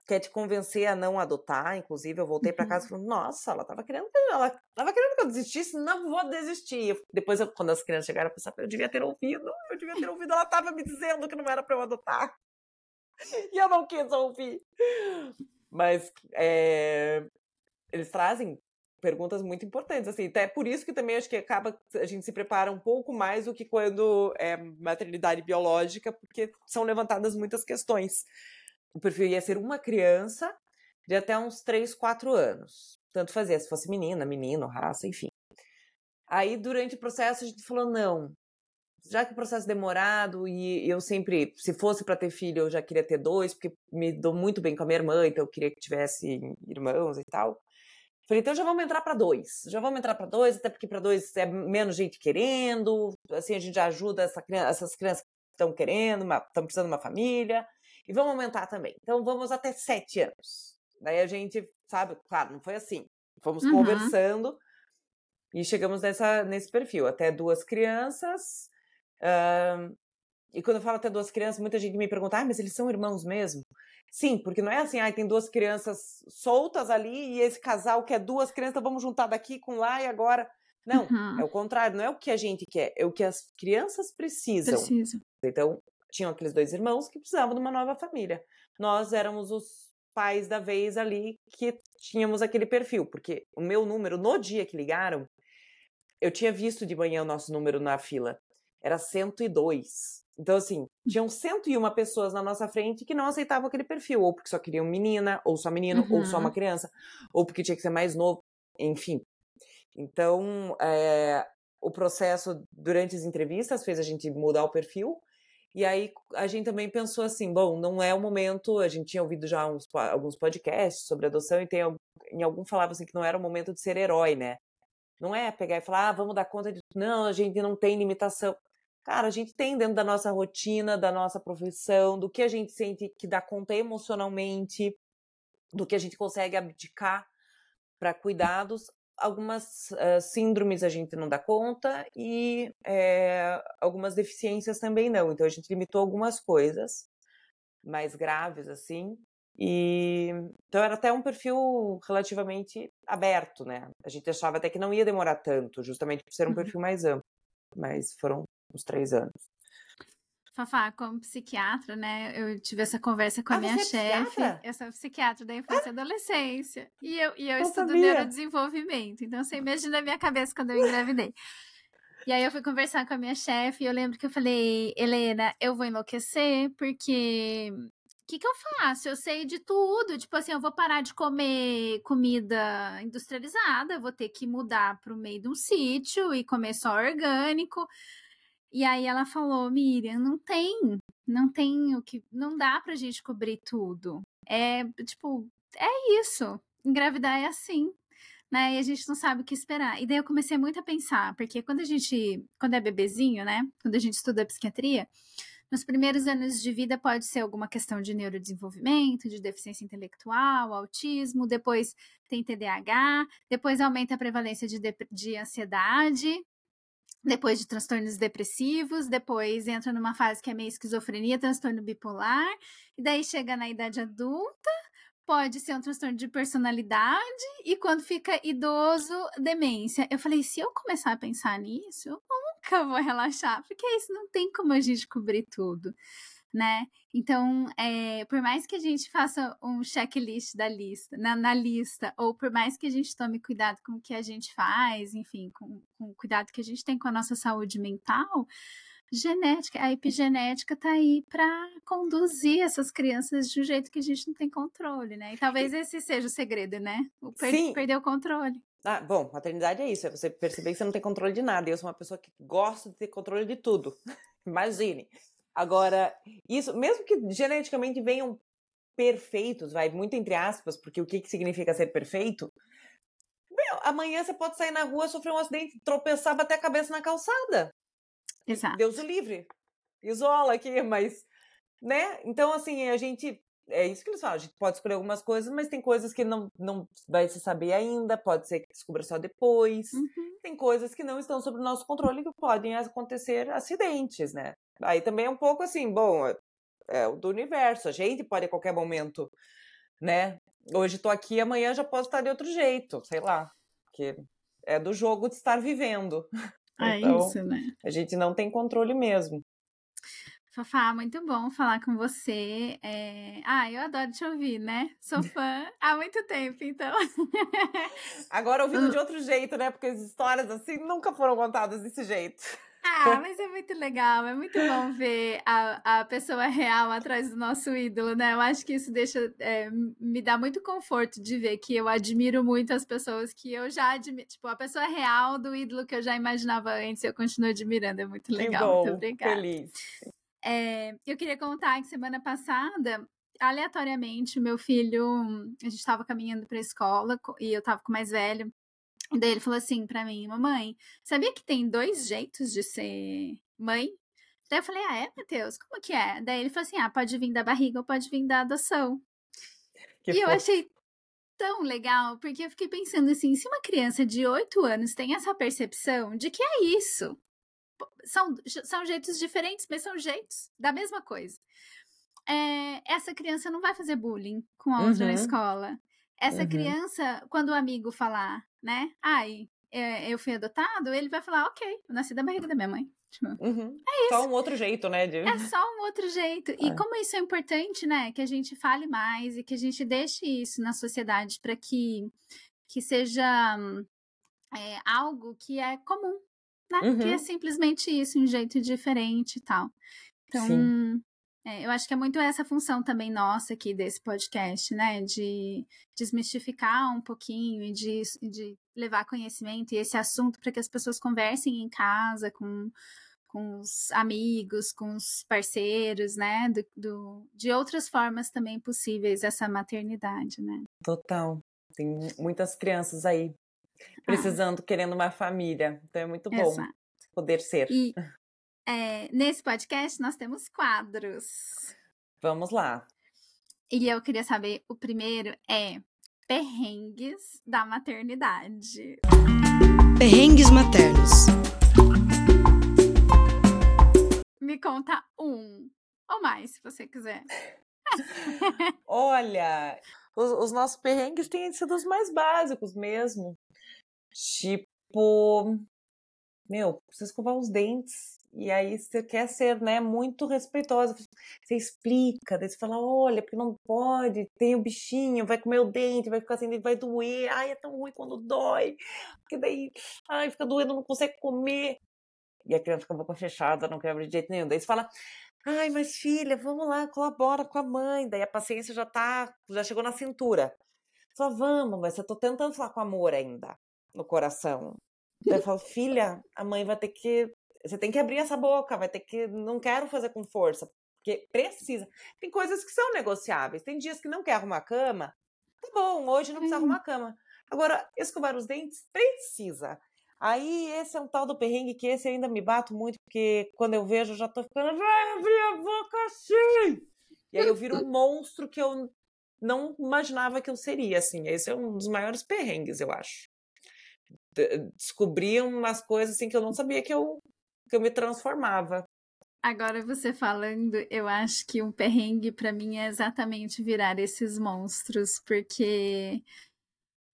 quer te convencer a não adotar. Inclusive, eu voltei para casa falando, nossa, ela tava querendo, ela tava querendo que eu desistisse, não vou desistir. Depois, eu, quando as crianças chegaram, eu pensei, eu devia ter ouvido, eu devia ter ouvido, ela tava me dizendo que não era para eu adotar. E eu não quis ouvir. Mas é, eles trazem perguntas muito importantes, assim, até por isso que também acho que acaba a gente se prepara um pouco mais do que quando é maternidade biológica, porque são levantadas muitas questões. O perfil ia ser uma criança de até uns 3, 4 anos. Tanto fazia, se fosse menina, menino, raça, enfim. Aí, durante o processo, a gente falou: não, já que o processo é demorado e eu sempre, se fosse para ter filho, eu já queria ter dois, porque me dou muito bem com a minha irmã, então eu queria que tivesse irmãos e tal. Falei, então já vamos entrar para dois. Já vamos entrar para dois, até porque para dois é menos gente querendo, assim a gente já ajuda essa criança, essas crianças que estão querendo, estão precisando de uma família, e vamos aumentar também. Então vamos até sete anos. Daí a gente, sabe, claro, não foi assim. Fomos uhum. conversando e chegamos nessa, nesse perfil. Até duas crianças, Uh, e quando eu falo até duas crianças, muita gente me pergunta, ah, mas eles são irmãos mesmo? Sim, porque não é assim, ah, tem duas crianças soltas ali e esse casal quer duas crianças, vamos juntar daqui com lá e agora. Não, uhum. é o contrário, não é o que a gente quer, é o que as crianças precisam. Precisam. Então, tinham aqueles dois irmãos que precisavam de uma nova família. Nós éramos os pais da vez ali que tínhamos aquele perfil, porque o meu número, no dia que ligaram, eu tinha visto de manhã o nosso número na fila era 102. Então, assim, tinham 101 pessoas na nossa frente que não aceitavam aquele perfil, ou porque só queriam menina, ou só menino, uhum. ou só uma uhum. criança, ou porque tinha que ser mais novo, enfim. Então, é, o processo durante as entrevistas fez a gente mudar o perfil, e aí a gente também pensou assim, bom, não é o momento, a gente tinha ouvido já uns, alguns podcasts sobre adoção, e tem, em algum falava assim que não era o momento de ser herói, né? Não é pegar e falar, ah, vamos dar conta de. Não, a gente não tem limitação. Cara, a gente tem dentro da nossa rotina, da nossa profissão, do que a gente sente que dá conta emocionalmente, do que a gente consegue abdicar para cuidados. Algumas uh, síndromes a gente não dá conta e é, algumas deficiências também não. Então a gente limitou algumas coisas mais graves, assim. E então era até um perfil relativamente aberto, né? A gente achava até que não ia demorar tanto, justamente por ser um uhum. perfil mais amplo. Mas foram uns três anos. Fafá, como psiquiatra, né? Eu tive essa conversa com a ah, minha é chefe. Eu sou psiquiatra da infância e adolescência. E eu, e eu, eu estudo sabia. neurodesenvolvimento. Então você imagina a minha cabeça quando eu engravidei. E aí eu fui conversar com a minha chefe e eu lembro que eu falei, Helena, eu vou enlouquecer porque o que, que eu faço? Eu sei de tudo. Tipo assim, eu vou parar de comer comida industrializada, vou ter que mudar para o meio de um sítio e comer só orgânico. E aí ela falou, Miriam, não tem, não tem o que, não dá pra gente cobrir tudo. É, tipo, é isso. Engravidar é assim, né? E a gente não sabe o que esperar. E daí eu comecei muito a pensar, porque quando a gente, quando é bebezinho, né? Quando a gente estuda psiquiatria, nos primeiros anos de vida pode ser alguma questão de neurodesenvolvimento, de deficiência intelectual, autismo, depois tem TDAH, depois aumenta a prevalência de, de, de ansiedade, depois de transtornos depressivos, depois entra numa fase que é meio esquizofrenia, transtorno bipolar, e daí chega na idade adulta, pode ser um transtorno de personalidade, e quando fica idoso, demência. Eu falei, se eu começar a pensar nisso, eu nunca vou relaxar, porque isso não tem como a gente cobrir tudo né? Então, é, por mais que a gente faça um checklist da lista, na, na, lista, ou por mais que a gente tome cuidado com o que a gente faz, enfim, com, com o cuidado que a gente tem com a nossa saúde mental, genética, a epigenética tá aí para conduzir essas crianças de um jeito que a gente não tem controle, né? E talvez esse seja o segredo, né? O per Sim. perder o controle. Ah, bom, maternidade é isso, é você perceber que você não tem controle de nada. Eu sou uma pessoa que gosta de ter controle de tudo. Imagine. Agora, isso, mesmo que geneticamente venham perfeitos, vai muito entre aspas, porque o que, que significa ser perfeito? Meu, amanhã você pode sair na rua, sofrer um acidente, tropeçar, bater a cabeça na calçada. Exato. Deus o livre. Isola aqui, mas, né? Então, assim, a gente. É isso que eles falam, a gente pode escolher algumas coisas, mas tem coisas que não, não vai se saber ainda, pode ser que descubra só depois. Uhum. Tem coisas que não estão sob o nosso controle que podem acontecer acidentes, né? Aí também é um pouco assim, bom, é, é o do universo, a gente pode a qualquer momento, né? Hoje tô aqui, amanhã já posso estar de outro jeito, sei lá. Porque é do jogo de estar vivendo. É Então, isso, né? A gente não tem controle mesmo. Fafá, muito bom falar com você. É... Ah, eu adoro te ouvir, né? Sou fã há muito tempo, então. Agora ouvindo de outro jeito, né? Porque as histórias assim nunca foram contadas desse jeito. Ah, mas é muito legal, é muito bom ver a, a pessoa real atrás do nosso ídolo, né? Eu acho que isso deixa, é, me dá muito conforto de ver que eu admiro muito as pessoas que eu já admiro. Tipo, a pessoa real do ídolo que eu já imaginava antes, eu continuo admirando. É muito legal. que bom, muito obrigada. feliz. É, eu queria contar que semana passada, aleatoriamente, meu filho, a gente estava caminhando para a escola co- e eu estava com o mais velho. Daí ele falou assim para mim, mamãe, sabia que tem dois jeitos de ser mãe? Daí eu falei, ah, é, Matheus? Como que é? Daí ele falou assim, ah, pode vir da barriga ou pode vir da adoção. Que e eu fofo. achei tão legal, porque eu fiquei pensando assim, se uma criança de 8 anos tem essa percepção de que é isso, são, são jeitos diferentes, mas são jeitos da mesma coisa. É, essa criança não vai fazer bullying com a outra na Uhum. escola. Essa Uhum. criança, quando o amigo falar, né, ai, é, eu fui adotado, ele vai falar, ok, eu nasci da barriga da minha mãe. Tipo, Uhum. Só um outro jeito, né? De... é só um outro jeito. E É. como isso é importante, né? Que a gente fale mais e que a gente deixe isso na sociedade para que, que seja é, algo que é comum, né? Que Uhum. é simplesmente isso, um jeito diferente e tal. Então, Sim. É, eu acho que é muito essa função também nossa aqui desse podcast, né? De desmistificar um pouquinho e de, de levar conhecimento e esse assunto para que as pessoas conversem em casa com, com os amigos, com os parceiros, né? Do, do- de outras formas também possíveis essa maternidade, né? Total. Tem muitas crianças aí precisando, querendo uma família. Então é muito bom Exato. poder ser. E é, nesse podcast nós temos quadros. Vamos lá. E eu queria saber, o primeiro é perrengues da maternidade. Perrengues maternos. Me conta um ou mais, se você quiser. Olha, os, os nossos perrengues têm sido os mais básicos mesmo. Tipo, meu, precisa escovar os dentes. E aí você quer ser, né, muito respeitosa. Você explica, daí você fala, olha, porque não pode, tem o bichinho, vai comer o dente, vai ficar assim, vai doer. Ai, é tão ruim quando dói. Porque daí, ai, fica doendo, não consegue comer. E a criança fica a boca fechada, não quer de jeito nenhum. Daí você fala, Ai, mas filha, vamos lá, colabora com a mãe. Daí a paciência já tá, já chegou na cintura. Só vamos, mas eu tô tentando falar com amor ainda, no coração. Daí eu falo, filha, a mãe vai ter que. Você tem que abrir essa boca, vai ter que. Não quero fazer com força, porque precisa. Tem coisas que são negociáveis. Tem dias que não quer arrumar a cama. Tá bom, hoje não precisa Hum. arrumar a cama. Agora, escovar os dentes precisa. Aí, esse é um tal do perrengue que esse ainda me bato muito, porque quando eu vejo, eu já tô ficando, vai abrir a boca assim! E aí eu viro um monstro que eu não imaginava que eu seria, assim. Esse é um dos maiores perrengues, eu acho. De- Descobri umas coisas, assim, que eu não sabia que eu, que eu me transformava. Agora você falando, eu acho que um perrengue pra mim é exatamente virar esses monstros, porque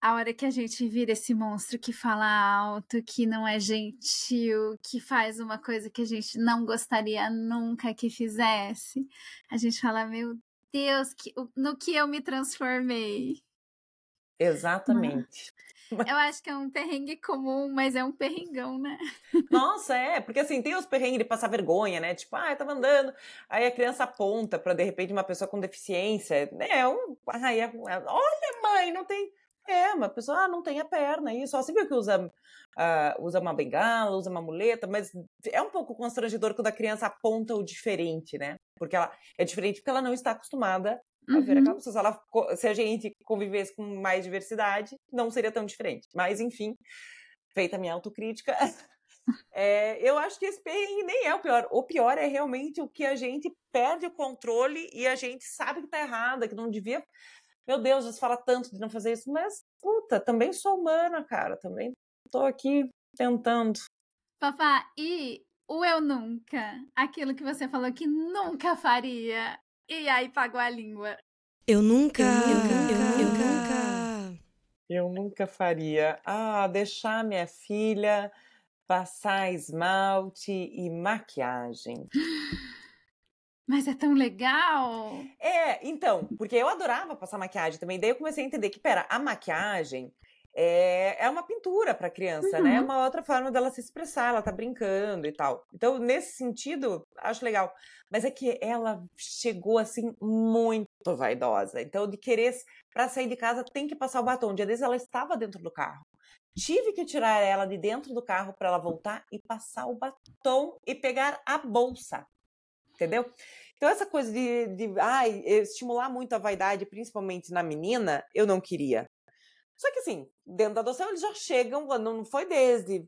a hora que a gente vira esse monstro que fala alto, que não é gentil, que faz uma coisa que a gente não gostaria nunca que fizesse, a gente fala, meu Deus, que, no que eu me transformei. Exatamente. Eu acho que é um perrengue comum, mas é um perrengão, né? Nossa, é, porque assim, tem os perrengues de passar vergonha, né? Tipo, ah, eu tava andando, aí a criança aponta pra de repente uma pessoa com deficiência, né? É um, ai, é- olha, mãe, não tem. É, uma pessoa, ah, não tem a perna, isso. Ó, você viu que usa, ah, usa uma bengala, usa uma muleta, mas é um pouco constrangedor quando a criança aponta o diferente, né? Porque ela é diferente porque ela não está acostumada Uhum. Se, ela se a gente convivesse com mais diversidade, não seria tão diferente. Mas, enfim, feita a minha autocrítica, é, eu acho que esse perrengue nem é o pior. O pior é realmente o que a gente perde o controle e a gente sabe que tá errada, que não devia. Meu Deus, você fala tanto de não fazer isso, mas, puta, também sou humana, cara. Também tô aqui tentando. Fafá, e o eu nunca? Aquilo que você falou que nunca faria. E aí pagou a língua. Eu nunca. Eu nunca. Eu nunca. Eu nunca faria. Ah, deixar minha filha passar esmalte e maquiagem. Mas é tão legal. É, então, porque eu adorava passar maquiagem também. Daí eu comecei a entender que, pera, a maquiagem é, é uma pintura para criança, né? É Uhum. uma outra forma dela se expressar, ela tá brincando e tal. Então, nesse sentido, acho legal. Mas é que ela chegou assim muito vaidosa. Então, de querer, para sair de casa, tem que passar o batom. Um dia desses ela estava dentro do carro. Tive que tirar ela de dentro do carro para ela voltar e passar o batom e pegar a bolsa. Entendeu? Então, essa coisa de, de ai, estimular muito a vaidade, principalmente na menina, eu não queria. Só que, assim, dentro da adoção, eles já chegam, não foi desde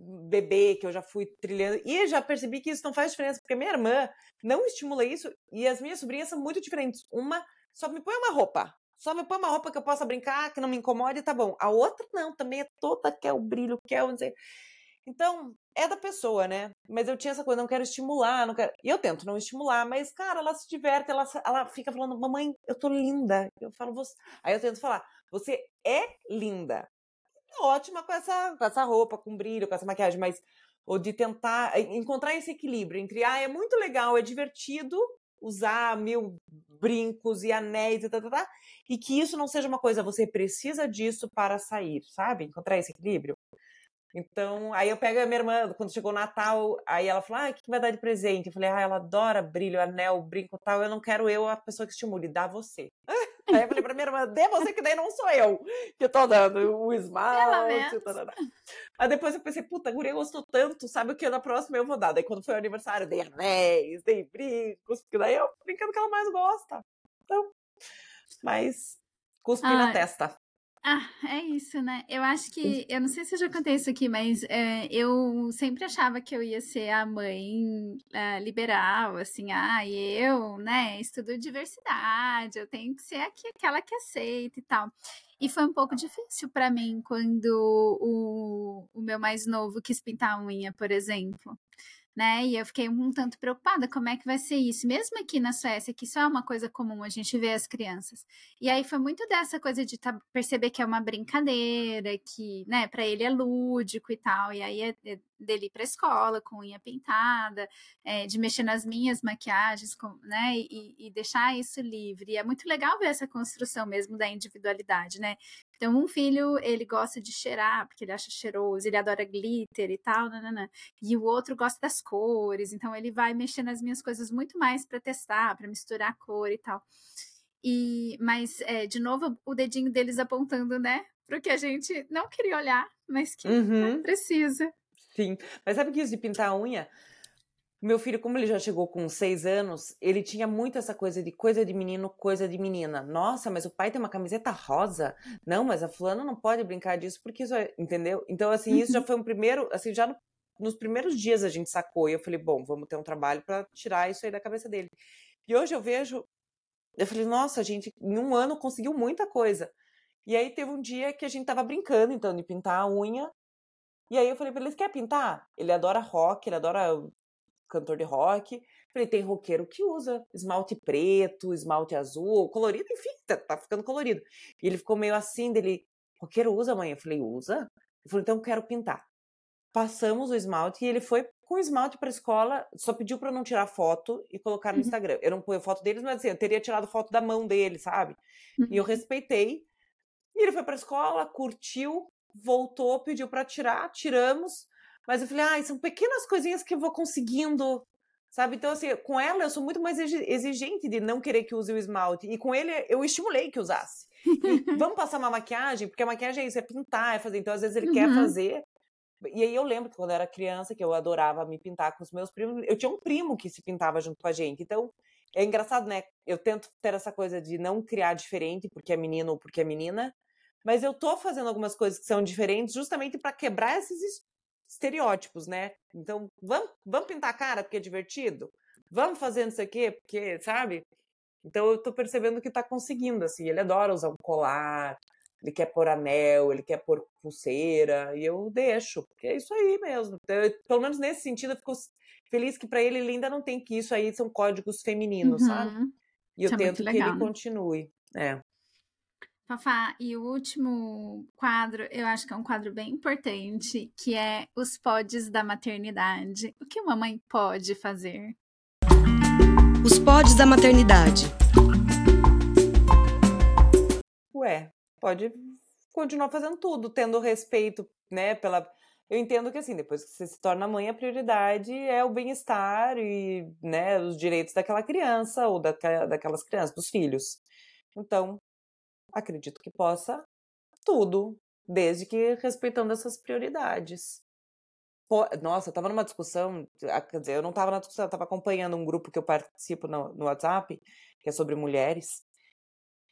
bebê que eu já fui trilhando. E já percebi que isso não faz diferença, porque minha irmã não estimula isso e as minhas sobrinhas são muito diferentes. Uma só me põe uma roupa. Só me põe uma roupa que eu possa brincar, que não me incomode, tá bom. A outra não, também é toda quer o brilho, quer o. Então, é da pessoa, né? Mas eu tinha essa coisa, não quero estimular, não quero. E eu tento não estimular, mas, cara, ela se diverte, ela, ela fica falando, mamãe, eu tô linda. Eu falo, você. Aí eu tento falar, você é linda. Ótima com essa, com essa roupa, com brilho, com essa maquiagem, mas. Ou de tentar encontrar esse equilíbrio entre, ah, é muito legal, é divertido usar mil brincos e anéis e tá, tá, tá, e que isso não seja uma coisa, você precisa disso para sair, sabe? Encontrar esse equilíbrio. Então, aí eu pego a minha irmã, quando chegou o Natal, aí ela falou, ah, o que vai dar de presente? Eu falei, ah, ela adora brilho, anel, brinco tal, eu não quero eu a pessoa que estimule, dá você. Aí eu falei pra minha irmã, dê você que daí não sou eu que tô dando o esmalte. Tá. Aí depois eu pensei, puta, a guria gostou tanto, sabe o que na próxima eu vou dar. Daí quando foi o aniversário, dei anéis, dei brincos, porque daí eu brincando que ela mais gosta. Então, mas cuspi Ah, na testa. Ah, é isso, né? Eu acho que. Eu não sei se eu já contei isso aqui, mas é, eu sempre achava que eu ia ser a mãe é, liberal, assim, ah, e eu, né, estudo diversidade, eu tenho que ser aqui, aquela que aceita e tal. E foi um pouco difícil para mim quando o, o meu mais novo quis pintar a unha, por exemplo. Né? E eu fiquei um tanto preocupada, como é que vai ser isso? Mesmo aqui na Suécia, que isso é uma coisa comum, a gente vê as crianças. E aí foi muito dessa coisa de tá, perceber que é uma brincadeira, que, né, para ele é lúdico e tal. E aí é, é dele ir pra escola com unha pintada, é, de mexer nas minhas maquiagens, com, né, e, e deixar isso livre. E é muito legal ver essa construção mesmo da individualidade, né? Então, um filho, ele gosta de cheirar, porque ele acha cheiroso, ele adora glitter e tal, nanana. e o outro gosta das cores, então ele vai mexer nas minhas coisas muito mais para testar, para misturar a cor e tal. E, mas, é, de novo, o dedinho deles apontando, né, pro que a gente não queria olhar, mas que Uhum. né, precisa. Mas sabe que isso de pintar a unha? Meu filho, como ele já chegou com seis anos, ele tinha muito essa coisa de coisa de menino, coisa de menina. Nossa, mas o pai tem uma camiseta rosa. Não, mas a fulana não pode brincar disso porque isso é. Entendeu? Então, assim, isso já foi um primeiro. Assim, já no, nos primeiros dias a gente sacou. E eu falei, bom, vamos ter um trabalho para tirar isso aí da cabeça dele. E hoje eu vejo. Eu falei, nossa, a gente em um ano conseguiu muita coisa. E aí teve um dia que a gente tava brincando, então, de pintar a unha. E aí eu falei pra ele, quer pintar? Ele adora rock, ele adora cantor de rock. Falei, tem roqueiro que usa esmalte preto, esmalte azul, colorido, enfim, tá, tá ficando colorido. E ele ficou meio assim, dele, roqueiro usa, mãe? Eu falei, usa? Ele falou, então eu quero pintar. Passamos o esmalte e ele foi com o esmalte pra escola, só pediu pra eu não tirar foto e colocar no Instagram. Eu não ponho foto deles, mas assim, eu teria tirado foto da mão dele, sabe? E eu respeitei. E ele foi pra escola, curtiu, voltou, pediu pra tirar, tiramos. Mas eu falei, ah, são pequenas coisinhas que eu vou conseguindo, sabe? Então, assim, com ela eu sou muito mais exigente de não querer que use o esmalte. E com ele eu estimulei que usasse. E vamos passar uma maquiagem, porque a maquiagem é isso, é pintar, é fazer. Então, às vezes ele uhum. quer fazer. E aí eu lembro que quando eu era criança, que eu adorava me pintar com os meus primos, eu tinha um primo que se pintava junto com a gente. Então, É engraçado, né? Eu tento ter essa coisa de não criar diferente porque é menino ou porque é menina, mas eu tô fazendo algumas coisas que são diferentes justamente para quebrar esses es- estereótipos, né? Então, vamos, vamos pintar a cara porque é divertido? Vamos fazer não sei o quê porque, sabe? Então eu tô percebendo que tá conseguindo, assim. Ele adora usar um colar, ele quer pôr anel, ele quer pôr pulseira, e eu deixo, porque é isso aí mesmo. Então, eu- pelo menos nesse sentido, eu fico feliz que pra ele ele ainda não tem que isso aí são códigos femininos, sabe? Uhum. E eu Isso é tento que legal, ele né? continue. É. Fafá, e o último quadro, eu acho que é um quadro bem importante, que é os pods da maternidade. O que uma mãe pode fazer? Os pods da maternidade. Ué, pode continuar fazendo tudo, tendo respeito, né, pela... Eu entendo que, assim, depois que você se torna mãe, a prioridade é o bem-estar e, né, os direitos daquela criança ou daquela, daquelas crianças, dos filhos. Então, acredito que possa tudo, desde que respeitando essas prioridades. Pô, nossa, eu tava numa discussão, ah, quer dizer, eu não tava na discussão, eu tava acompanhando um grupo que eu participo no, no WhatsApp, que é sobre mulheres,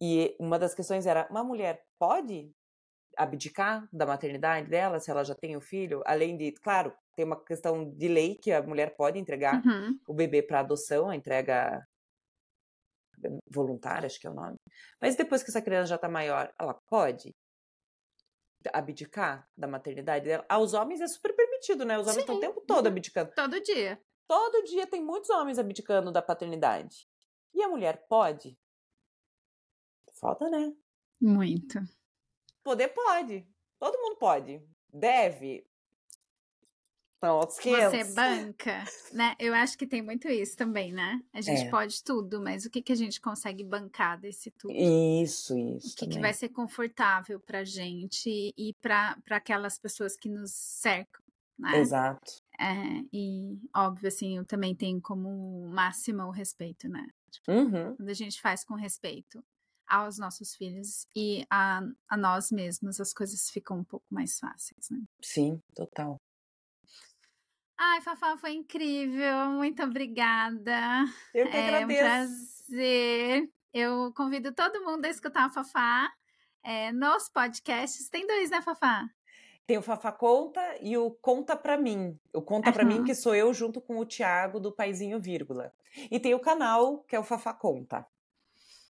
e uma das questões era: uma mulher pode abdicar da maternidade dela se ela já tem o filho? Além de, claro, tem uma questão de lei que a mulher pode entregar Uhum. o bebê para adoção, a entrega voluntária, acho que é o nome. Mas depois que essa criança já está maior, ela pode abdicar da maternidade dela? Aos homens é super permitido, né? Os homens estão o tempo todo Uhum. abdicando. Todo dia. Todo dia tem muitos homens abdicando da paternidade. E a mulher pode? Falta, né? Muito. Poder pode. Todo mundo pode. Deve. São outros Você 500. banca, né? Eu acho que tem muito isso também, né? A gente É. pode tudo, mas o que, que a gente consegue bancar desse tudo? Isso, O isso. que, que também. vai ser confortável pra gente e pra aquelas pessoas que nos cercam, né? Exato. É, e óbvio, assim, eu também tenho como máxima o respeito, né? Uhum. Quando a gente faz com respeito aos nossos filhos e a, a nós mesmos, as coisas ficam um pouco mais fáceis, né? Sim, total. Ai, Fafá, foi incrível. Muito obrigada. Eu que É um agradeço. prazer. Eu convido todo mundo a escutar a Fafá é, nos podcasts. Tem dois, né, Fafá? Tem o Fafá Conta e o Conta Pra Mim. O Conta Pra Mim, que sou eu junto com o Thiago do Paizinho Vírgula. E tem o canal, que é o Fafá Conta.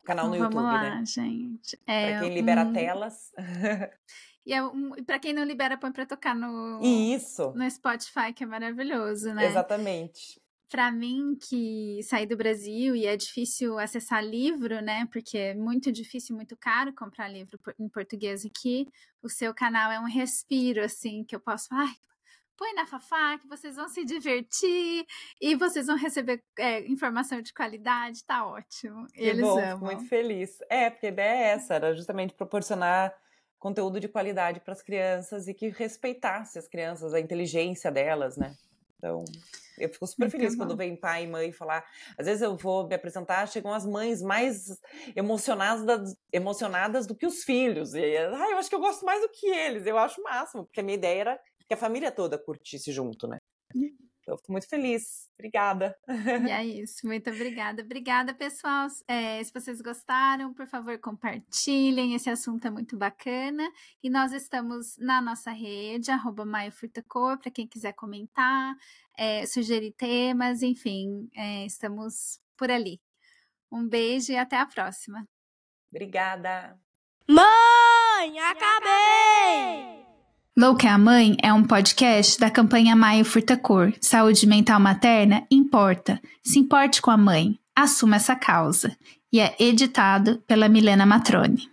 Canal no Então, YouTube, vamos lá, né? gente. Pra É, quem libera um- telas. E é um, pra quem não libera, põe pra tocar no, Isso, no Spotify, que é maravilhoso, né? exatamente. Pra mim, que saí do Brasil e é difícil acessar livro, né? Porque é muito difícil, muito caro comprar livro em português aqui. O seu canal é um respiro, assim, que eu posso falar. "Ai, põe na Fafá, que vocês vão se divertir e vocês vão receber é, informação de qualidade, tá ótimo. Que Eles bom, amam. fico muito feliz. É, porque a ideia é essa, era justamente proporcionar conteúdo de qualidade para as crianças e que respeitasse as crianças, a inteligência delas, né? Então, eu fico super feliz bom. quando vem pai e mãe falar. Às vezes eu vou me apresentar, chegam as mães mais emocionadas, emocionadas do que os filhos. E, ah, eu acho que eu gosto mais do que eles. Eu acho o máximo, porque a minha ideia era que a família toda curtisse junto, né? Eu fico muito feliz. Obrigada. E é isso, muito obrigada. Obrigada, pessoal. É, se vocês gostaram, por favor, compartilhem. Esse assunto é muito bacana. E nós estamos na nossa rede, arroba para quem quiser comentar, é, sugerir temas, enfim, é, estamos por ali. Um beijo e até a próxima. Obrigada. Mãe, acabei! Louca é a Mãe é um podcast da campanha Maio Furtacor. Saúde mental materna importa. Se importe com a mãe. Assuma essa causa. E é editado pela Milena Matrone.